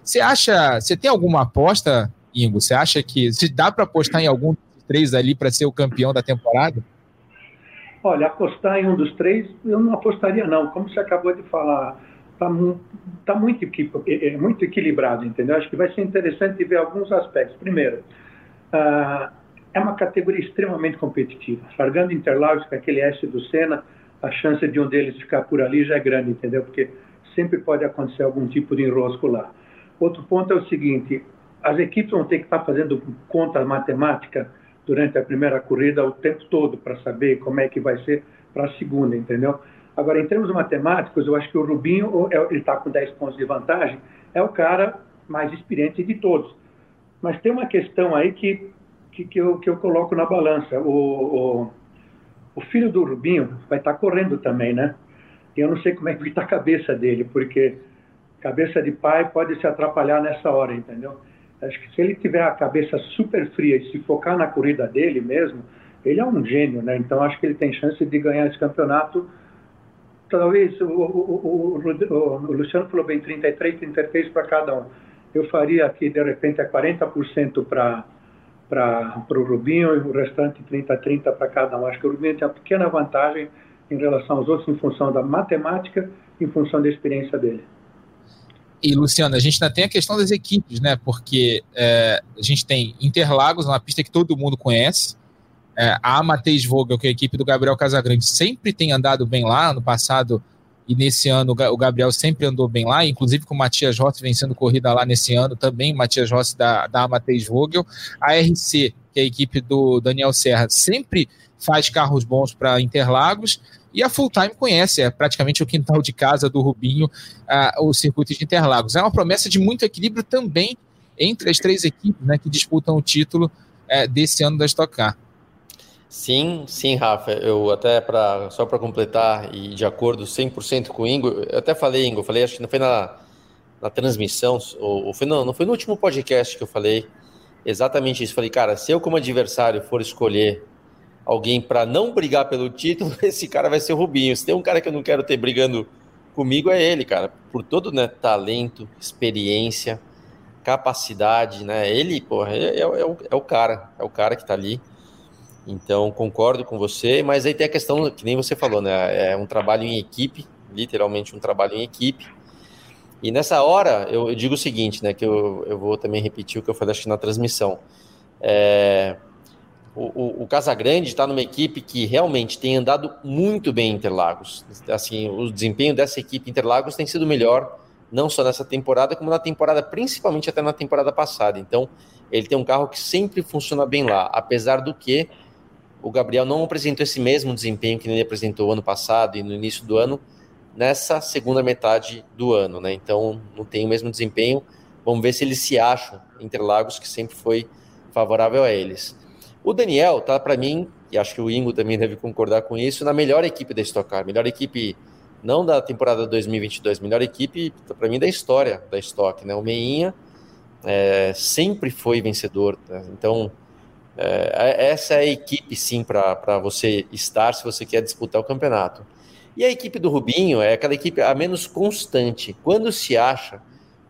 Você acha, você tem alguma aposta, Ingo? Você acha que se dá para apostar em algum dos três ali para ser o campeão da temporada? Olha, apostar em um dos três, eu não apostaria não. Como você acabou de falar, está tá muito, é, é muito equilibrado, entendeu? Acho que vai ser interessante ver alguns aspectos. Primeiro, uh, é uma categoria extremamente competitiva. Largando Interlagos com aquele S do Senna, a chance de um deles ficar por ali já é grande, entendeu? Porque sempre pode acontecer algum tipo de enrosco lá. Outro ponto é o seguinte: as equipes vão ter que estar fazendo conta matemática durante a primeira corrida o tempo todo para saber como é que vai ser para a segunda, entendeu? Agora, em termos matemáticos, eu acho que o Rubinho, é, ele está com 10 pontos de vantagem, é o cara mais experiente de todos. Mas tem uma questão aí que que, que, eu, que eu coloco na balança. O, o, o filho do Rubinho vai estar tá correndo também, né? E eu não sei como é que está a cabeça dele, porque cabeça de pai pode se atrapalhar nessa hora, entendeu? Acho que se ele tiver a cabeça super fria e se focar na corrida dele mesmo, ele é um gênio, né? Então acho que ele tem chance de ganhar esse campeonato. Talvez o, o, o, o Luciano falou bem 33, 33 para cada um. Eu faria aqui de repente é 40% para para o Rubinho e o restante 30-30 para cada um. Acho que o Rubinho tem uma pequena vantagem em relação aos outros em função da matemática, em função da experiência dele. E, Luciano, a gente ainda tem a questão das equipes, né? Porque é, a gente tem Interlagos, uma pista que todo mundo conhece. É, a Matheus Vogel, que é a equipe do Gabriel Casagrande, sempre tem andado bem lá. Ano passado e nesse ano o Gabriel sempre andou bem lá, inclusive com o Matias Rossi vencendo corrida lá nesse ano também, Matias Rossi da, da Matheus Vogel. A RC, que é a equipe do Daniel Serra, sempre faz carros bons para Interlagos. E a Full Time conhece, é praticamente o quintal de casa do Rubinho, uh, o circuito de Interlagos. É uma promessa de muito equilíbrio também entre as três equipes né, que disputam o título uh, desse ano da Stock Car. Sim, sim, Rafa. Eu até para só para completar e de acordo 100% com o Ingo, eu até falei, Ingo, falei, acho que não foi na, na transmissão, ou, ou foi não, não foi no último podcast que eu falei exatamente isso. Falei, cara, se eu como adversário for escolher alguém para não brigar pelo título, esse cara vai ser o Rubinho. Se tem um cara que eu não quero ter brigando comigo é ele, cara, por todo né, talento, experiência, capacidade, né? Ele, porra, é, é, é, o, é o cara, é o cara que tá ali. Então, concordo com você, mas aí tem a questão, que nem você falou, né? É um trabalho em equipe, literalmente um trabalho em equipe. E nessa hora, eu, eu digo o seguinte, né? Que eu, eu vou também repetir o que eu falei acho na transmissão. É, o, o, o Casagrande está numa equipe que realmente tem andado muito bem em Interlagos. Assim, o desempenho dessa equipe Interlagos tem sido melhor, não só nessa temporada, como na temporada, principalmente até na temporada passada. Então, ele tem um carro que sempre funciona bem lá, apesar do que o Gabriel não apresentou esse mesmo desempenho que ele apresentou ano passado e no início do ano, nessa segunda metade do ano, né? Então não tem o mesmo desempenho. Vamos ver se eles se acham Interlagos, que sempre foi favorável a eles. O Daniel tá para mim, e acho que o Ingo também deve concordar com isso, na melhor equipe da Stock Car, melhor equipe não da temporada 2022, melhor equipe para mim da história da Stock, né? O Meinha é, sempre foi vencedor, né? então é, é, essa é a equipe, sim, para você estar se você quer disputar o campeonato. E a equipe do Rubinho é aquela equipe a menos constante. Quando se acha,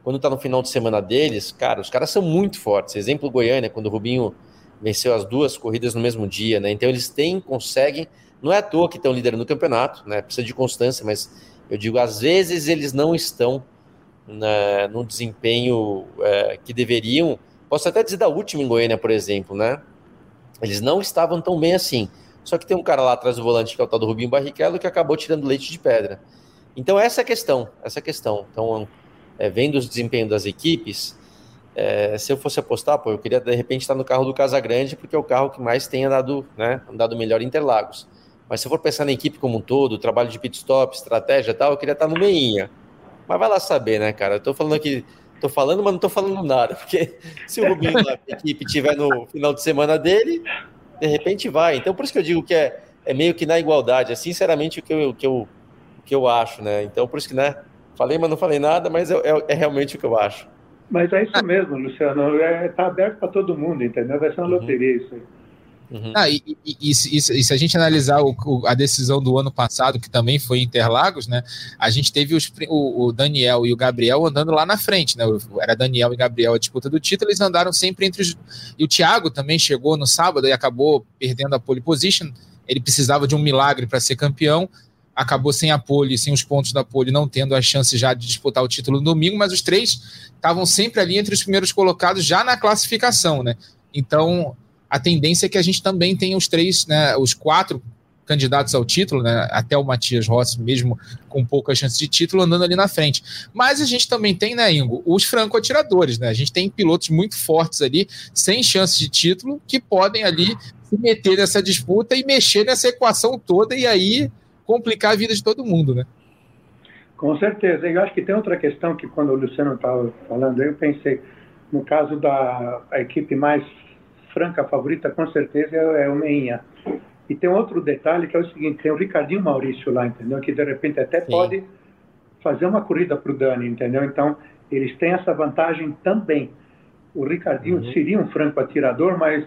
quando está no final de semana deles, cara, os caras são muito fortes. Exemplo Goiânia, quando o Rubinho venceu as duas corridas no mesmo dia, né? Então eles têm, conseguem, não é à toa que estão liderando o campeonato, né? Precisa de constância, mas eu digo, às vezes eles não estão né, no desempenho é, que deveriam. Posso até dizer da última em Goiânia, por exemplo, né? Eles não estavam tão bem assim. Só que tem um cara lá atrás do volante, que é o tal do Rubinho Barrichello, que acabou tirando leite de pedra. Então, essa é a questão. Essa é a questão. Então, é, vendo os desempenhos das equipes, é, se eu fosse apostar, pô, eu queria de repente estar no carro do Casagrande, porque é o carro que mais tem andado, né, andado melhor em Interlagos. Mas se eu for pensar na equipe como um todo, trabalho de pit stop, estratégia e tal, eu queria estar no meinha. Mas vai lá saber, né, cara? Eu tô falando aqui, tô falando, mas não tô falando nada, porque se o Rubinho da equipe tiver no final de semana dele, de repente vai. Então, por isso que eu digo que é, é meio que na igualdade, é sinceramente o que eu, o que eu, o que eu acho, né? Então, por isso que, né, falei, mas não falei nada, mas é, é, é realmente o que eu acho. Mas é isso mesmo, Luciano. Está é, tá aberto para todo mundo, entendeu? Vai ser uma uhum. loteria isso aí. Uhum. Ah, e, e, e, e, se a gente analisar o, o, a decisão do ano passado, que também foi Interlagos, né? A gente teve os, o, o, Daniel e o Gabriel andando lá na frente, né? Era Daniel e Gabriel a disputa do título, eles andaram sempre entre os. E o Thiago também chegou no sábado e acabou perdendo a pole position. Ele precisava de um milagre para ser campeão acabou sem a pole, sem os pontos da pole, não tendo a chance já de disputar o título no domingo, mas os três estavam sempre ali entre os primeiros colocados já na classificação, né? Então, a tendência é que a gente também tenha os três, né, os quatro candidatos ao título, né, até o Matias Rossi, mesmo com pouca chance de título, andando ali na frente. Mas a gente também tem, né, Ingo, os franco-atiradores, né? A gente tem pilotos muito fortes ali, sem chance de título, que podem ali se meter nessa disputa e mexer nessa equação toda e aí complicar a vida de todo mundo, né? Com certeza. Eu acho que tem outra questão que quando o Luciano estava falando, eu pensei, no caso da equipe mais franca favorita, com certeza é, é o Meinha. E tem outro detalhe que é o seguinte, tem o Ricardinho Maurício lá, entendeu? Que de repente até Sim. pode fazer uma corrida para o Dani, entendeu? Então, eles têm essa vantagem também. O Ricardinho uhum. seria um franco atirador, mas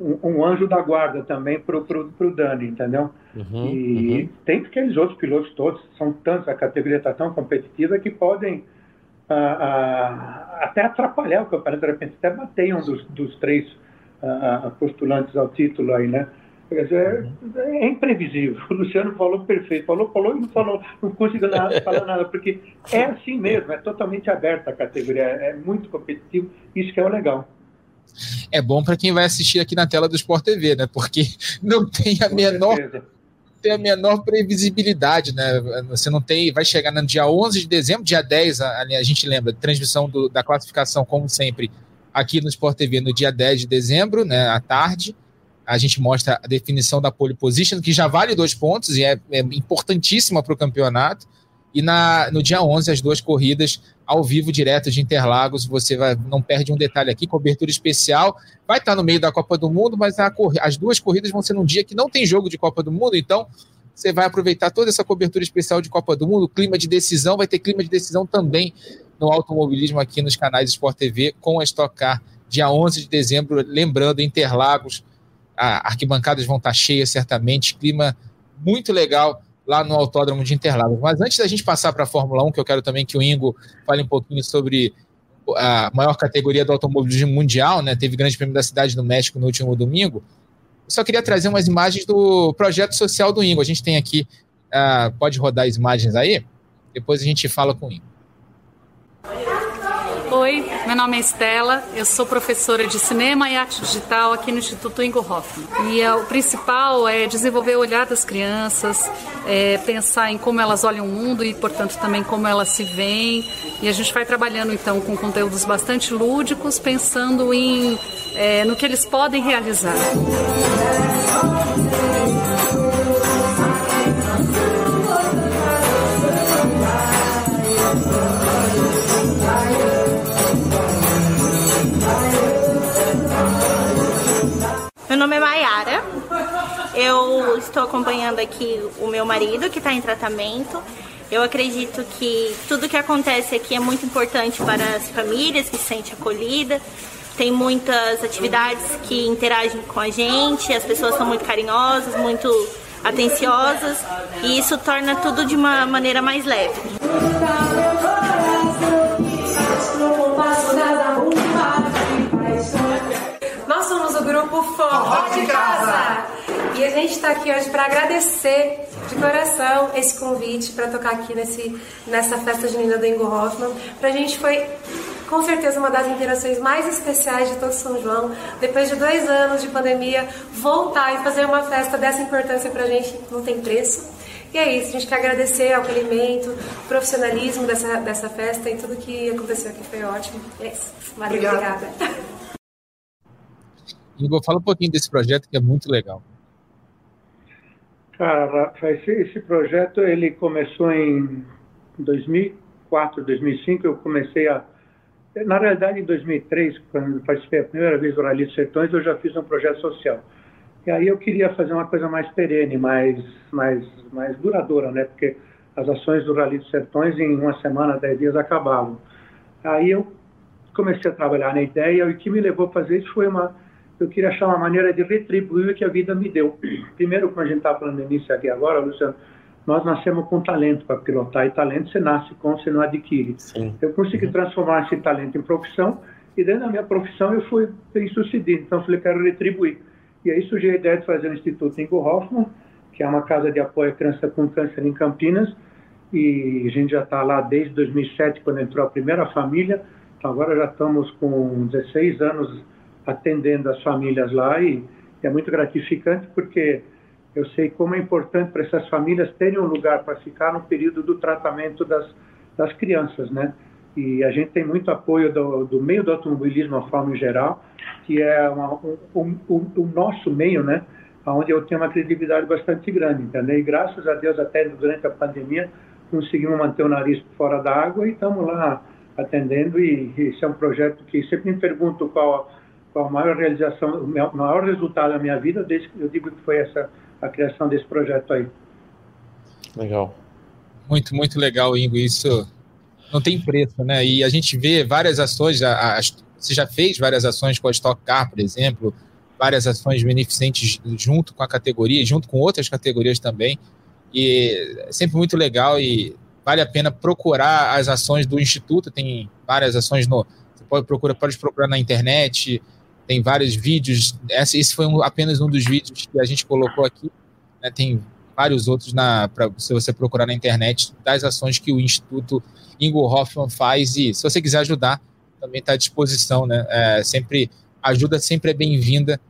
um, um anjo da guarda também para o Dani, entendeu? Uhum, e uhum. tem aqueles outros pilotos todos, são tantos, a categoria está tão competitiva que podem ah, ah, até atrapalhar o campeonato, de repente até bater um dos, dos três ah, postulantes ao título aí, né? Quer dizer, é imprevisível. O Luciano falou perfeito, falou, falou e não falou, não conseguiu nada, falar nada, porque é assim mesmo, é totalmente aberta a categoria, é muito competitivo, isso que é o legal é bom para quem vai assistir aqui na tela do Sport TV, né? Porque não tem a menor tem a menor previsibilidade, né? Você não tem, vai chegar no dia 11 de dezembro, dia 10, a, a gente lembra, transmissão do, da classificação, como sempre, aqui no Sport TV no dia 10 de dezembro, né, à tarde. A gente mostra a definição da pole position, que já vale dois pontos e é, é importantíssima para o campeonato. E na, no dia 11, as duas corridas ao vivo, direto de Interlagos. Você vai, não perde um detalhe aqui, cobertura especial. Vai estar no meio da Copa do Mundo, mas a, as duas corridas vão ser num dia que não tem jogo de Copa do Mundo, então você vai aproveitar toda essa cobertura especial de Copa do Mundo, clima de decisão, vai ter clima de decisão também no automobilismo aqui nos canais Sport TV com a Stock Car, dia 11 de dezembro, lembrando, Interlagos, arquibancadas vão estar cheias certamente, clima muito legal lá no Autódromo de Interlagos. Mas antes da gente passar para a Fórmula 1, que eu quero também que o Ingo fale um pouquinho sobre a maior categoria do automobilismo mundial, né? Teve grande prêmio da cidade do México no último domingo. Só queria trazer umas imagens do projeto social do Ingo. A gente tem aqui, uh, pode rodar as imagens aí? Depois a gente fala com o Ingo. Oi, meu nome é Estela, eu sou professora de cinema e arte digital aqui no Instituto Ingo Hoffman. E é, o principal é desenvolver o olhar das crianças, é, pensar em como elas olham o mundo e, portanto, também como elas se veem. E a gente vai trabalhando então com conteúdos bastante lúdicos, pensando em é, no que eles podem realizar. Nome é Mayara. Eu estou acompanhando aqui o meu marido que está em tratamento. Eu acredito que tudo que acontece aqui é muito importante para as famílias que se sentem acolhida. Tem muitas atividades que interagem com a gente, as pessoas são muito carinhosas, muito atenciosas e isso torna tudo de uma maneira mais leve. Grupo Forró de Casa. E a gente está aqui hoje para agradecer de coração esse convite para tocar aqui nesse, nessa festa junina do Ingo Hoffman. Para a gente foi com certeza uma das interações mais especiais de todo São João. Depois de dois anos de pandemia, voltar e fazer uma festa dessa importância para a gente não tem preço. E é isso, a gente quer agradecer ao acolhimento, profissionalismo dessa, dessa festa e tudo que aconteceu aqui foi ótimo. E é isso. Valeu, obrigada. Igor, fala um pouquinho desse projeto que é muito legal. Cara, esse, esse projeto ele começou em 2004, 2005. Eu comecei a. Na realidade, em 2003, quando participei a primeira vez do Rally dos Sertões, eu já fiz um projeto social. E aí eu queria fazer uma coisa mais perene, mais, mais, mais duradoura, né? Porque as ações do Rally dos Sertões em uma semana, dez dias acabavam. Aí eu comecei a trabalhar na ideia e o que me levou a fazer isso foi uma eu queria achar uma maneira de retribuir o que a vida me deu. Primeiro, como a gente está falando no início aqui agora, Luciano, nós nascemos com talento para pilotar, e talento você nasce com, você não adquire. Sim. Eu consegui uhum. transformar esse talento em profissão, e dentro da minha profissão eu fui bem sucedido, então eu falei, quero retribuir. E aí surgiu a ideia de fazer o Instituto Ingo Hoffman, que é uma casa de apoio à criança com câncer em Campinas, e a gente já está lá desde 2007, quando entrou a primeira família, então agora já estamos com 16 anos atendendo as famílias lá e é muito gratificante porque eu sei como é importante para essas famílias terem um lugar para ficar no período do tratamento das, das crianças, né? E a gente tem muito apoio do, do meio do automobilismo, de forma geral, que é um, um, o nosso meio, né? Onde eu tenho uma credibilidade bastante grande, entendeu? E graças a Deus, até durante a pandemia, conseguimos manter o nariz fora da água e estamos lá atendendo. E esse é um projeto que sempre me pergunto qual qual a maior realização, o maior resultado da minha vida, desde eu digo que foi essa a criação desse projeto aí. Legal. Muito, muito legal, Ingo. Isso não tem preço, né? E a gente vê várias ações, a, a, você já fez várias ações com a Stock Car, por exemplo, várias ações beneficentes junto com a categoria, junto com outras categorias também. E é sempre muito legal e vale a pena procurar as ações do Instituto, tem várias ações no. Você pode procurar, pode procurar na internet, tem vários vídeos. Esse foi um, apenas um dos vídeos que a gente colocou aqui. Né, tem vários outros na pra, se você procurar na internet das ações que o Instituto Ingo Hoffman faz e se você quiser ajudar também está à disposição, né? É, sempre ajuda sempre é bem-vinda.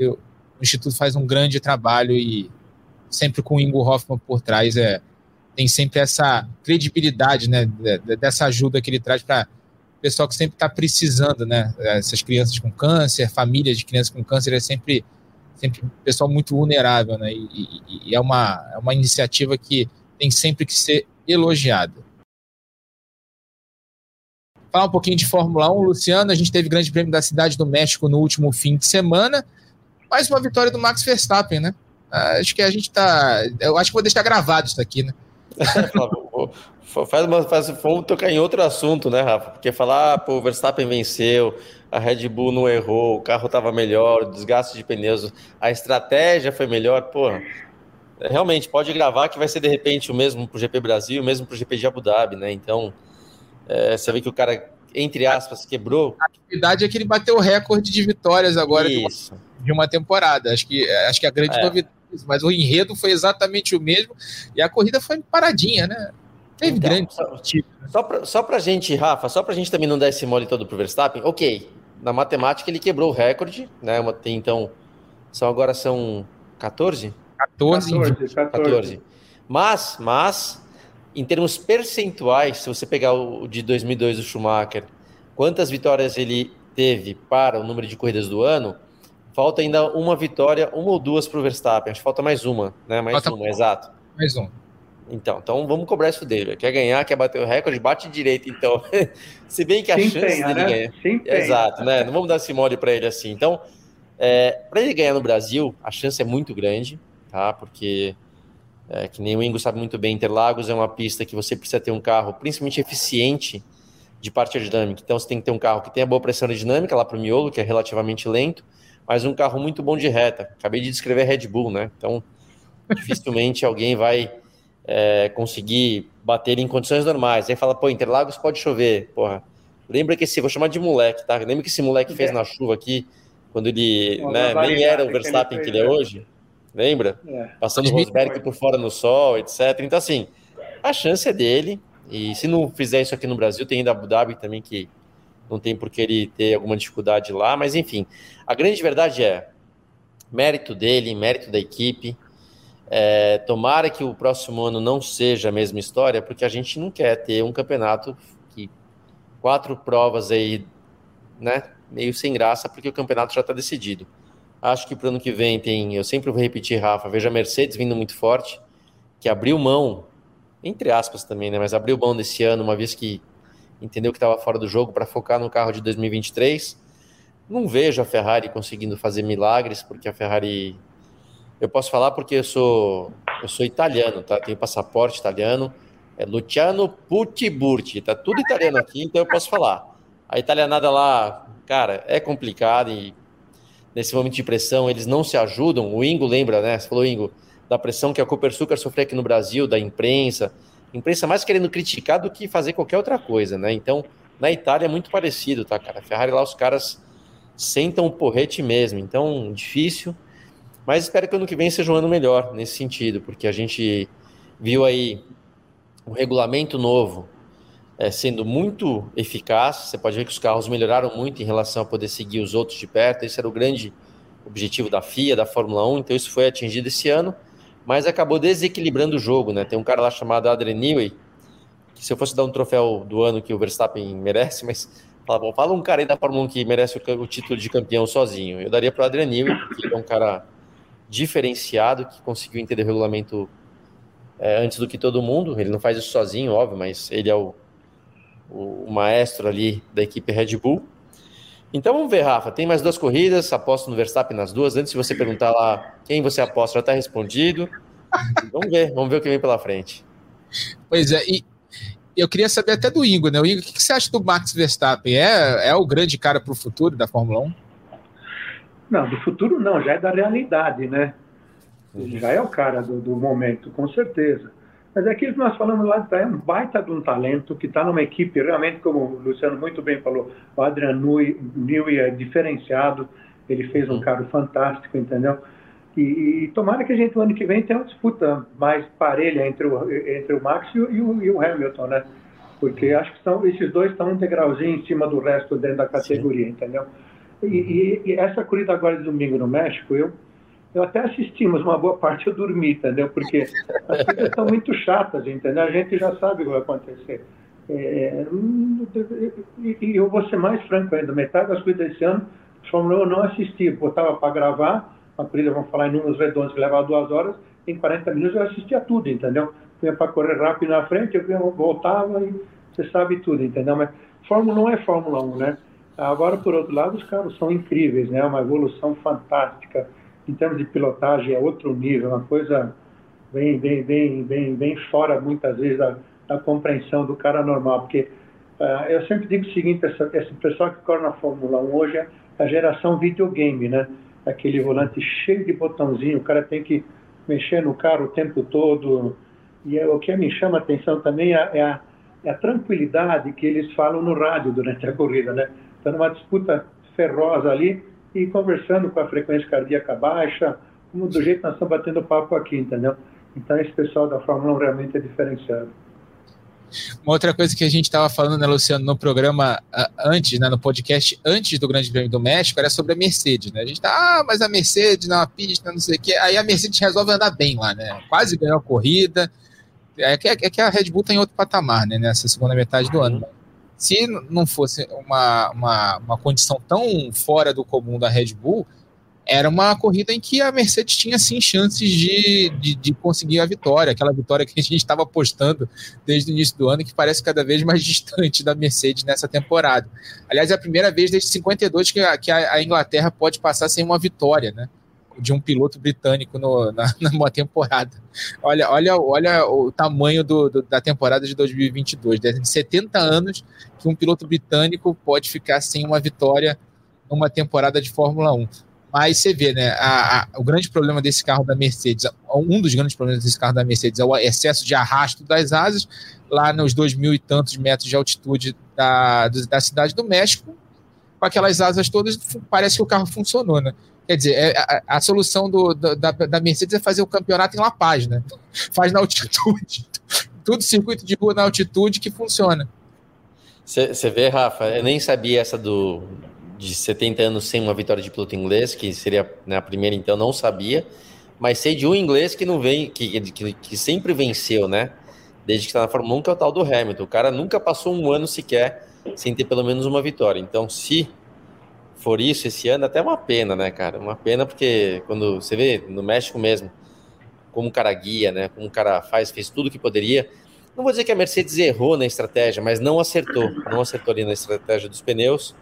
O Instituto faz um grande trabalho e sempre com o Ingo Hoffman por trás é tem sempre essa credibilidade, né? Dessa ajuda que ele traz para pessoal que sempre está precisando, né? Essas crianças com câncer, famílias de crianças com câncer, é sempre, sempre pessoal muito vulnerável, né? E, e, e é, uma, é uma iniciativa que tem sempre que ser elogiada. Falar um pouquinho de Fórmula 1, Luciano. A gente teve Grande Prêmio da Cidade do México no último fim de semana. Mais uma vitória do Max Verstappen, né? Acho que a gente tá. Eu acho que vou deixar gravado isso aqui, né? Faz uma, faz, vamos tocar em outro assunto, né, Rafa? Porque falar, ah, pô, o Verstappen venceu, a Red Bull não errou, o carro estava melhor, o desgaste de pneus, a estratégia foi melhor, pô. Realmente, pode gravar que vai ser de repente o mesmo para o GP Brasil, o mesmo para o GP de Abu Dhabi, né? Então, é, você vê que o cara, entre aspas, quebrou. A verdade é que ele bateu o recorde de vitórias agora de uma, de uma, temporada. Acho que, acho que a grande é. novidade é mas o enredo foi exatamente o mesmo e a corrida foi paradinha, né? Teve então, grande só, para só pra gente, Rafa, só pra gente também não dar esse mole todo pro Verstappen, ok. Na matemática ele quebrou o recorde, né? Então, são agora são 14? 14, 14, 14. Mas, mas, em termos percentuais, se você pegar o de 2002 do Schumacher, quantas vitórias ele teve para o número de corridas do ano, falta ainda uma vitória, uma ou duas para o Verstappen. Acho que falta mais uma, né? Mais falta uma, exato. Mais uma. Então, então vamos cobrar isso dele. Quer ganhar, quer bater o recorde, bate direito. Então, se bem que a chance dele né? ganhar. Exato, né? Não vamos dar esse mole para ele assim. Então, é, para ele ganhar no Brasil, a chance é muito grande, tá? Porque, é, que nem o Ingo sabe muito bem, Interlagos é uma pista que você precisa ter um carro principalmente eficiente de parte aerodinâmica. Então, você tem que ter um carro que tenha boa pressão aerodinâmica lá para o miolo, que é relativamente lento, mas um carro muito bom de reta. Acabei de descrever Red Bull, né? Então, dificilmente alguém vai é, conseguir bater em condições normais. Aí fala, pô, Interlagos pode chover. Porra, lembra que esse, vou chamar de moleque, tá? Lembra que esse moleque fez na chuva aqui, quando ele né, nem era o Verstappen que ele, é né? hoje? Lembra? É. Passando o Rosberg por fora no sol, etc. Então, assim, a chance é dele. E se não fizer isso aqui no Brasil, tem ainda Abu Dhabi também que não tem por que ele ter alguma dificuldade lá, mas enfim, a grande verdade é mérito dele, mérito da equipe. É, tomara que o próximo ano não seja a mesma história, porque a gente não quer ter um campeonato que quatro provas aí, né, meio sem graça, porque o campeonato já está decidido. Acho que para o ano que vem tem, eu sempre vou repetir, Rafa, veja a Mercedes vindo muito forte, que abriu mão, entre aspas também, né, mas abriu mão desse ano, uma vez que entendeu que estava fora do jogo para focar no carro de 2023. Não vejo a Ferrari conseguindo fazer milagres, porque a Ferrari. Eu posso falar porque eu sou, eu sou italiano, tá? Tenho passaporte italiano. É Luciano Putiburti, tá tudo italiano aqui, então eu posso falar. A italianada lá, cara, é complicado e nesse momento de pressão eles não se ajudam. O Ingo lembra, né? Você falou, Ingo, da pressão que a Cooper Sucar sofreu aqui no Brasil, da imprensa, imprensa mais querendo criticar do que fazer qualquer outra coisa, né? Então, na Itália é muito parecido, tá, cara? A Ferrari lá, os caras sentam o porrete mesmo. Então, difícil. Mas espero que ano que vem seja um ano melhor nesse sentido, porque a gente viu aí um regulamento novo é, sendo muito eficaz. Você pode ver que os carros melhoraram muito em relação a poder seguir os outros de perto. Esse era o grande objetivo da FIA, da Fórmula 1. Então, isso foi atingido esse ano mas acabou desequilibrando o jogo, né? Tem um cara lá chamado Adrian Newey, que se eu fosse dar um troféu do ano que o Verstappen merece, mas fala, fala um cara aí da Fórmula 1 que merece o, o título de campeão sozinho. Eu daria para o Adrian Newey, porque ele é um cara diferenciado, que conseguiu entender o regulamento é, antes do que todo mundo. Ele não faz isso sozinho, óbvio, mas ele é o, o, o maestro ali da equipe Red Bull. Então vamos ver, Rafa. Tem mais duas corridas, aposto no Verstappen nas duas. Antes de você perguntar lá quem você aposta, já está respondido. Vamos ver, vamos ver o que vem pela frente. Pois é, e eu queria saber até do Ingo, né? O Ingo, o que você acha do Max Verstappen? É, é o grande cara para o futuro da Fórmula 1? Não, do futuro não, já é da realidade, né? Ele já é o cara do, do momento, com certeza. Mas é aquilo que nós falamos lá, é um baita de um talento que está numa equipe, realmente, como o Luciano muito bem falou, o Adrian Newey é diferenciado, ele fez um uhum. carro fantástico, entendeu? E, e, tomara que a gente, no ano que vem, tenha uma disputa mais parelha entre o, entre o Max e o, e o Hamilton, né? Porque acho que são, esses dois estão um degrauzinho em cima do resto dentro da categoria, Sim. entendeu? E, e, e, essa corrida agora de domingo no México, eu eu até assisti, mas uma boa parte eu dormi, entendeu? Porque as coisas são muito chatas, entendeu? A gente já sabe o que vai acontecer. É, e, eu vou ser mais franco ainda, metade das coisas desse ano, Fórmula 1 eu não assisti, botava para gravar, a corrida, vamos falar em números redondos, que levava duas horas, em 40 minutos eu assistia tudo, entendeu? Vinha para correr rápido na frente, eu voltava e você sabe tudo, entendeu? Mas Fórmula 1 é Fórmula 1, né? Agora, por outro lado, os carros são incríveis, né? É uma evolução fantástica em termos de pilotagem é outro nível, uma coisa bem, bem, bem, bem, bem fora muitas vezes da, da compreensão do cara normal, porque uh, eu sempre digo o seguinte, essa, esse pessoal que corre na Fórmula 1 hoje é a geração videogame, né? Aquele volante cheio de botãozinho, o cara tem que mexer no carro o tempo todo. E é, o que me chama a atenção também é, é, a, é a tranquilidade que eles falam no rádio durante a corrida, né? Está numa disputa ferrosa ali, e conversando com a frequência cardíaca baixa, como do jeito que nós estamos batendo papo aqui, entendeu? Então, esse pessoal da Fórmula 1 realmente é diferenciado. Uma outra coisa que a gente estava falando, né, Luciano, no programa antes, né, no podcast antes do Grande Prêmio do México, era sobre a Mercedes, né? A gente tá, ah, mas a Mercedes na pista, não sei o quê. Aí a Mercedes resolve andar bem lá, né? Quase ganhou a corrida. É que, é que a Red Bull está em outro patamar, né, nessa segunda metade do ano se não fosse uma, uma, uma condição tão fora do comum da Red Bull, era uma corrida em que a Mercedes tinha sim chances de, de, de conseguir a vitória, aquela vitória que a gente estava apostando desde o início do ano, que parece cada vez mais distante da Mercedes nessa temporada. Aliás, é a primeira vez desde 52 que a, que a Inglaterra pode passar sem uma vitória, né? De um piloto britânico no, na, numa temporada. Olha, olha, olha o tamanho do, do, da temporada de 2022. Desde 70 anos que um piloto britânico pode ficar sem uma vitória numa temporada de Fórmula 1. Mas você vê, né? A, a, o grande problema desse carro da Mercedes, um dos grandes problemas desse carro da Mercedes é o excesso de arrasto das asas, lá nos dois mil e tantos metros de altitude da, da cidade do México. Com aquelas asas todas, parece que o carro funcionou, né? Quer dizer, é, a, a solução do, da, da Mercedes é fazer o campeonato em La Paz, né? Faz na altitude. Tudo circuito de rua na altitude que funciona. Você vê, Rafa, eu nem sabia essa do de 70 anos sem uma vitória de piloto inglês, que seria né, a primeira, então não sabia, mas sei de um inglês que não vem, que, que, que sempre venceu, né? Desde que está na Fórmula 1, que é o tal do Hamilton. O cara nunca passou um ano sequer sem ter pelo menos uma vitória. Então, se for isso esse ano, até uma pena, né, cara? Uma pena porque quando você vê no México mesmo, como o cara guia, né? Como o cara faz, fez tudo que poderia. Não vou dizer que a Mercedes errou na estratégia, mas não acertou. Não acertou ali na estratégia dos pneus.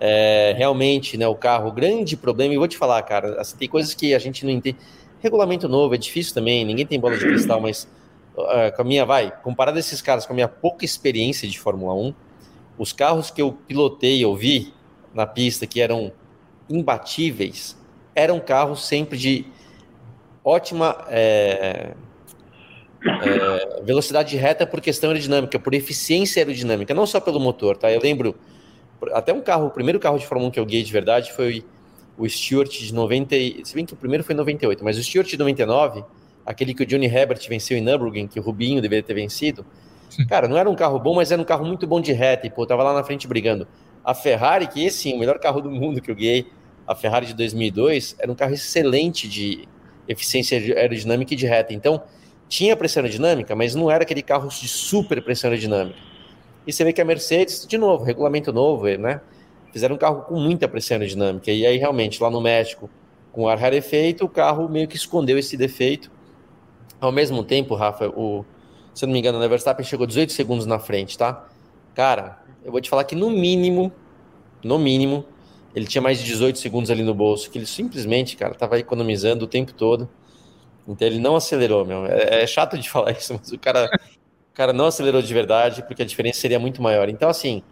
É, realmente, né, o carro, grande problema, e vou te falar, cara, tem coisas que a gente não entende. Regulamento novo é difícil também, ninguém tem bola de cristal, mas uh, com a minha, vai, comparado esses caras com a minha pouca experiência de Fórmula 1, os carros que eu pilotei, eu vi na pista que eram imbatíveis, eram carros sempre de ótima é, é, velocidade reta por questão aerodinâmica, por eficiência aerodinâmica, não só pelo motor, tá? Eu lembro, até um carro, o primeiro carro de Fórmula 1 que eu guiei de verdade foi o Stewart de 90, se bem que o primeiro foi em 98, mas o Stewart de 99, aquele que o Johnny Herbert venceu em Nürburgring, que o Rubinho deveria ter vencido, cara, não era um carro bom, mas era um carro muito bom de reta, e pô, tava lá na frente brigando. A Ferrari, que esse sim, o melhor carro do mundo que eu guiei, a Ferrari de 2002, era um carro excelente de eficiência aerodinâmica e de reta. Então, tinha pressão aerodinâmica, mas não era aquele carro de super pressão aerodinâmica. E você vê que a Mercedes, de novo, regulamento novo, né? Fizeram um carro com muita pressão aerodinâmica. E aí, realmente, lá no México, com ar rarefeito, o carro meio que escondeu esse defeito. Ao mesmo tempo, Rafa, o, se eu não me engano, o Verstappen chegou 18 segundos na frente, tá? Cara, eu vou te falar que no mínimo, no mínimo, ele tinha mais de 18 segundos ali no bolso, que ele simplesmente, cara, tava economizando o tempo todo. Então ele não acelerou, meu. É, é chato de falar isso, mas o cara, o cara não acelerou de verdade, porque a diferença seria muito maior. Então, assim,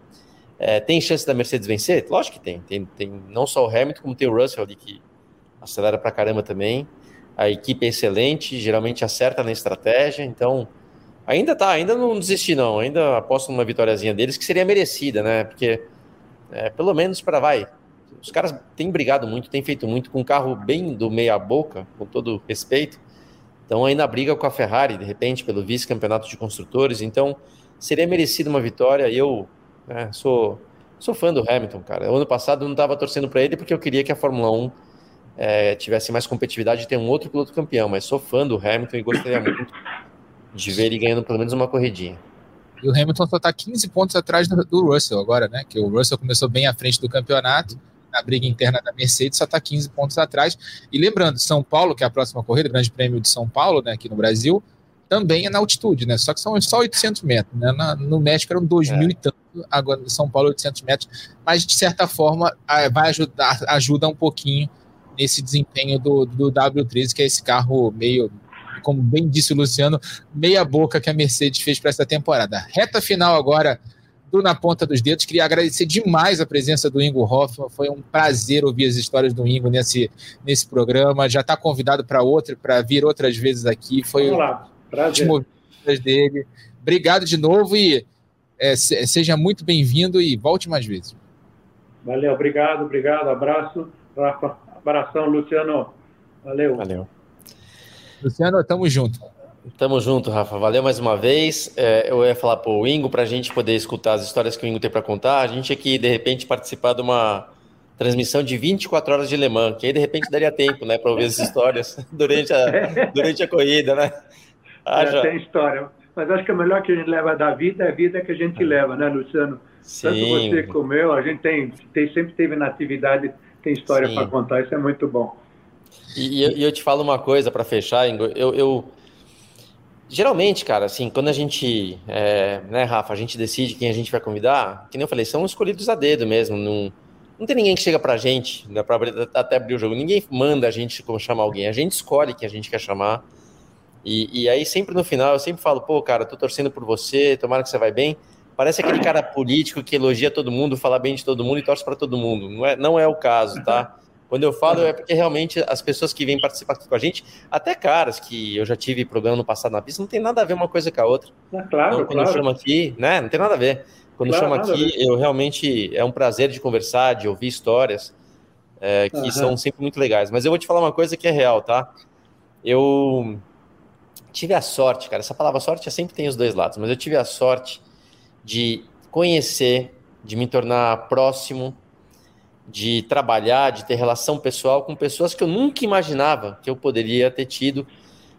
é, tem chance da Mercedes vencer? Lógico que tem. tem. Tem não só o Hamilton, como tem o Russell ali, que acelera pra caramba também. A equipe é excelente, geralmente acerta na estratégia, então ainda tá, ainda não desisti não, ainda aposto numa vitóriazinha deles que seria merecida, né? Porque é, pelo menos para vai, os caras têm brigado muito, têm feito muito com um carro bem do meia boca, com todo respeito. Então ainda briga com a Ferrari, de repente, pelo vice-campeonato de construtores. Então seria merecido uma vitória. Eu né, sou, sou fã do Hamilton, cara. O ano passado eu não estava torcendo para ele porque eu queria que a Fórmula 1 é, tivesse mais competitividade e ter um outro piloto campeão. Mas sou fã do Hamilton e gostaria muito de ver ele ganhando pelo menos uma corridinha. E o Hamilton só está 15 pontos atrás do Russell agora, né? Que o Russell começou bem à frente do campeonato na briga interna da Mercedes, só está 15 pontos atrás. E lembrando, São Paulo, que é a próxima corrida, Grande Prêmio de São Paulo, né, aqui no Brasil, também é na altitude, né? Só que são só 800 metros, né? Na, no México eram 2 é. mil e tanto, agora no São Paulo 800 metros, mas de certa forma vai ajudar, ajuda um pouquinho nesse desempenho do, do W13, que é esse carro meio, como bem disse o Luciano, meia boca que a Mercedes fez para essa temporada. Reta final agora do Na Ponta dos Dedos. Queria agradecer demais a presença do Ingo Hoffman. Foi um prazer ouvir as histórias do Ingo nesse, nesse programa. Já está convidado para outra, para vir outras vezes aqui. Foi Vamos lá. Prazer. dele. Obrigado de novo e é, seja muito bem-vindo e volte mais vezes. Valeu, obrigado, obrigado. Abraço. Rafa, abração, Luciano. Valeu. Valeu. Luciano, tamo junto. Tamo junto, Rafa. Valeu mais uma vez. É, eu ia falar pro Ingo para a gente poder escutar as histórias que o Ingo tem para contar. A gente aqui, de repente, participar de uma transmissão de 24 horas de Le Mans, que aí de repente daria tempo, né, para ouvir as histórias durante a, durante a corrida, né? Ah, já. tem história. Mas acho que o melhor que a gente leva da vida é a vida que a gente é. leva, né, Luciano? Sim. Tanto você como eu, a gente tem, tem sempre teve na atividade, tem história para contar, isso é muito bom. E, e, eu te falo uma coisa para fechar, Ingo. eu, eu Geralmente, cara, assim, quando a gente, é, né, Rafa, a gente decide quem a gente vai convidar, que nem eu falei, são escolhidos a dedo mesmo. Não, não tem ninguém que chega pra gente, né, pra abrir, até abrir o jogo. Ninguém manda a gente chamar alguém. A gente escolhe quem a gente quer chamar. E, e aí, sempre no final, eu sempre falo, pô, cara, tô torcendo por você, tomara que você vai bem. Parece aquele cara político que elogia todo mundo, fala bem de todo mundo e torce para todo mundo. Não é, não é o caso, tá? Quando eu falo é porque realmente as pessoas que vêm participar com a gente, até caras que eu já tive programa no passado na pista, não tem nada a ver uma coisa com a outra. É, claro, então, quando claro. eu chamo aqui, né, não tem nada a ver. Quando claro, eu chamo aqui, eu realmente é um prazer de conversar, de ouvir histórias é, que uhum. são sempre muito legais. Mas eu vou te falar uma coisa que é real, tá? Eu tive a sorte, cara. Essa palavra sorte sempre tem os dois lados, mas eu tive a sorte de conhecer, de me tornar próximo, de trabalhar, de ter relação pessoal com pessoas que eu nunca imaginava que eu poderia ter tido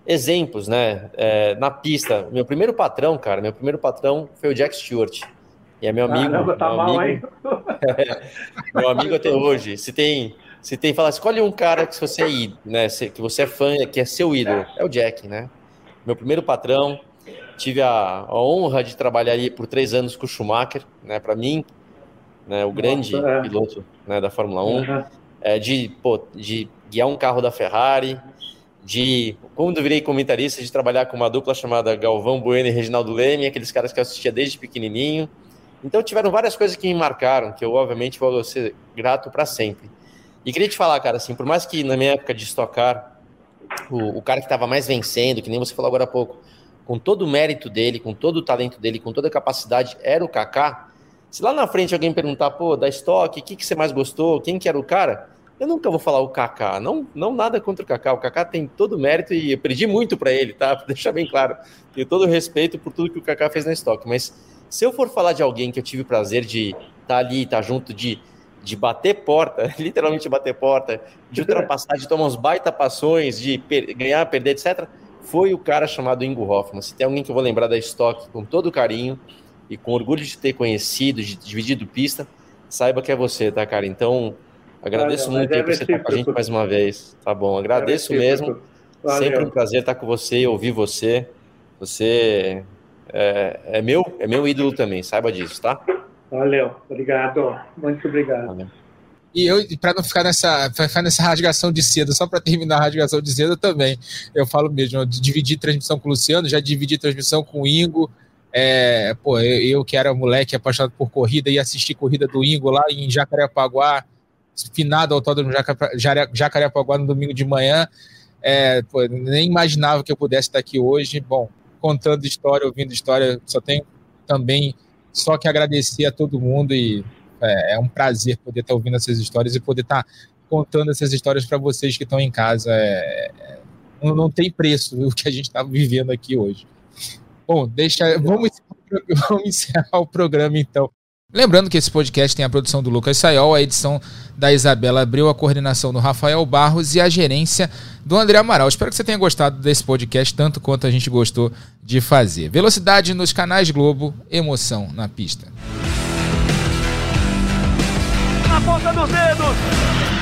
exemplos, né? É, na pista, meu primeiro patrão, cara, meu primeiro patrão foi o Jack Stewart. E é meu amigo. Caramba, tá meu mal, amigo, meu amigo até hoje. Se tem, se tem, fala, escolhe um cara que você é né? Que você é fã, que é seu ídolo. É o Jack, né? Meu primeiro patrão. Tive a, a honra de trabalhar ali por três anos com o Schumacher, né? Para mim, né? O grande Nossa, é. piloto né, da Fórmula 1. Uhum. É, de, pô, de guiar um carro da Ferrari, de quando eu virei comentarista, de trabalhar com uma dupla chamada Galvão Bueno e Reginaldo Leme, aqueles caras que eu assistia desde pequenininho. Então tiveram várias coisas que me marcaram, que eu obviamente vou ser grato para sempre. E queria te falar, cara, assim, por mais que na minha época de estocar, o, o cara que estava mais vencendo, que nem você falou agora há pouco, com todo o mérito dele, com todo o talento dele, com toda a capacidade, era o Kaká. Se lá na frente alguém perguntar, pô, da estoque, o que, que você mais gostou, quem que era o cara, eu nunca vou falar o Kaká, não, não nada contra o Kaká. O Kaká tem todo o mérito e eu perdi muito para ele, tá? Pra deixar bem claro. Tenho todo o respeito por tudo que o Kaká fez na estoque. Mas se eu for falar de alguém que eu tive o prazer de estar tá ali, estar tá junto, de, de bater porta, literalmente bater porta, de ultrapassar, de tomar uns baita passões, de per ganhar, perder, etc., foi o cara chamado Ingo Hoffman. Se tem alguém que eu vou lembrar da estoque com todo carinho e com orgulho de ter conhecido, de dividido pista, saiba que é você, tá, cara? Então Agradeço Olha, muito é por você estar com a gente mais uma vez. Tá bom, agradeço é mesmo. Valeu. Sempre um prazer estar com você e ouvir você. Você é, é, meu, é meu ídolo também, saiba disso, tá? Valeu, obrigado. Muito obrigado. Valeu. E eu, para não ficar nessa, ficar nessa rasgação de seda, só para terminar a rasgação de seda também, eu falo mesmo, eu dividi transmissão com o Luciano, já dividi transmissão com o Ingo. É, pô, eu, eu, que era moleque apaixonado por corrida, ia assistir corrida do Ingo lá em Jacarepaguá, finado Autódromo Jacarepaguá no domingo de manhã. É, pô, nem imaginava que eu pudesse estar aqui hoje. Bom, contando história, ouvindo história, só tenho também só que agradecer a todo mundo e é, é um prazer poder estar ouvindo essas histórias e poder estar contando essas histórias para vocês que estão em casa. É, é, não, tem preço o que a gente está vivendo aqui hoje. Bom, deixa, vamos, vamos encerrar o programa então. Lembrando que esse podcast tem a produção do Lucas Sayol, a edição da Isabela Abreu, a coordenação do Rafael Barros e a gerência do André Amaral. Espero que você tenha gostado desse podcast tanto quanto a gente gostou de fazer. Velocidade nos canais Globo, emoção na pista. Na ponta dos dedos!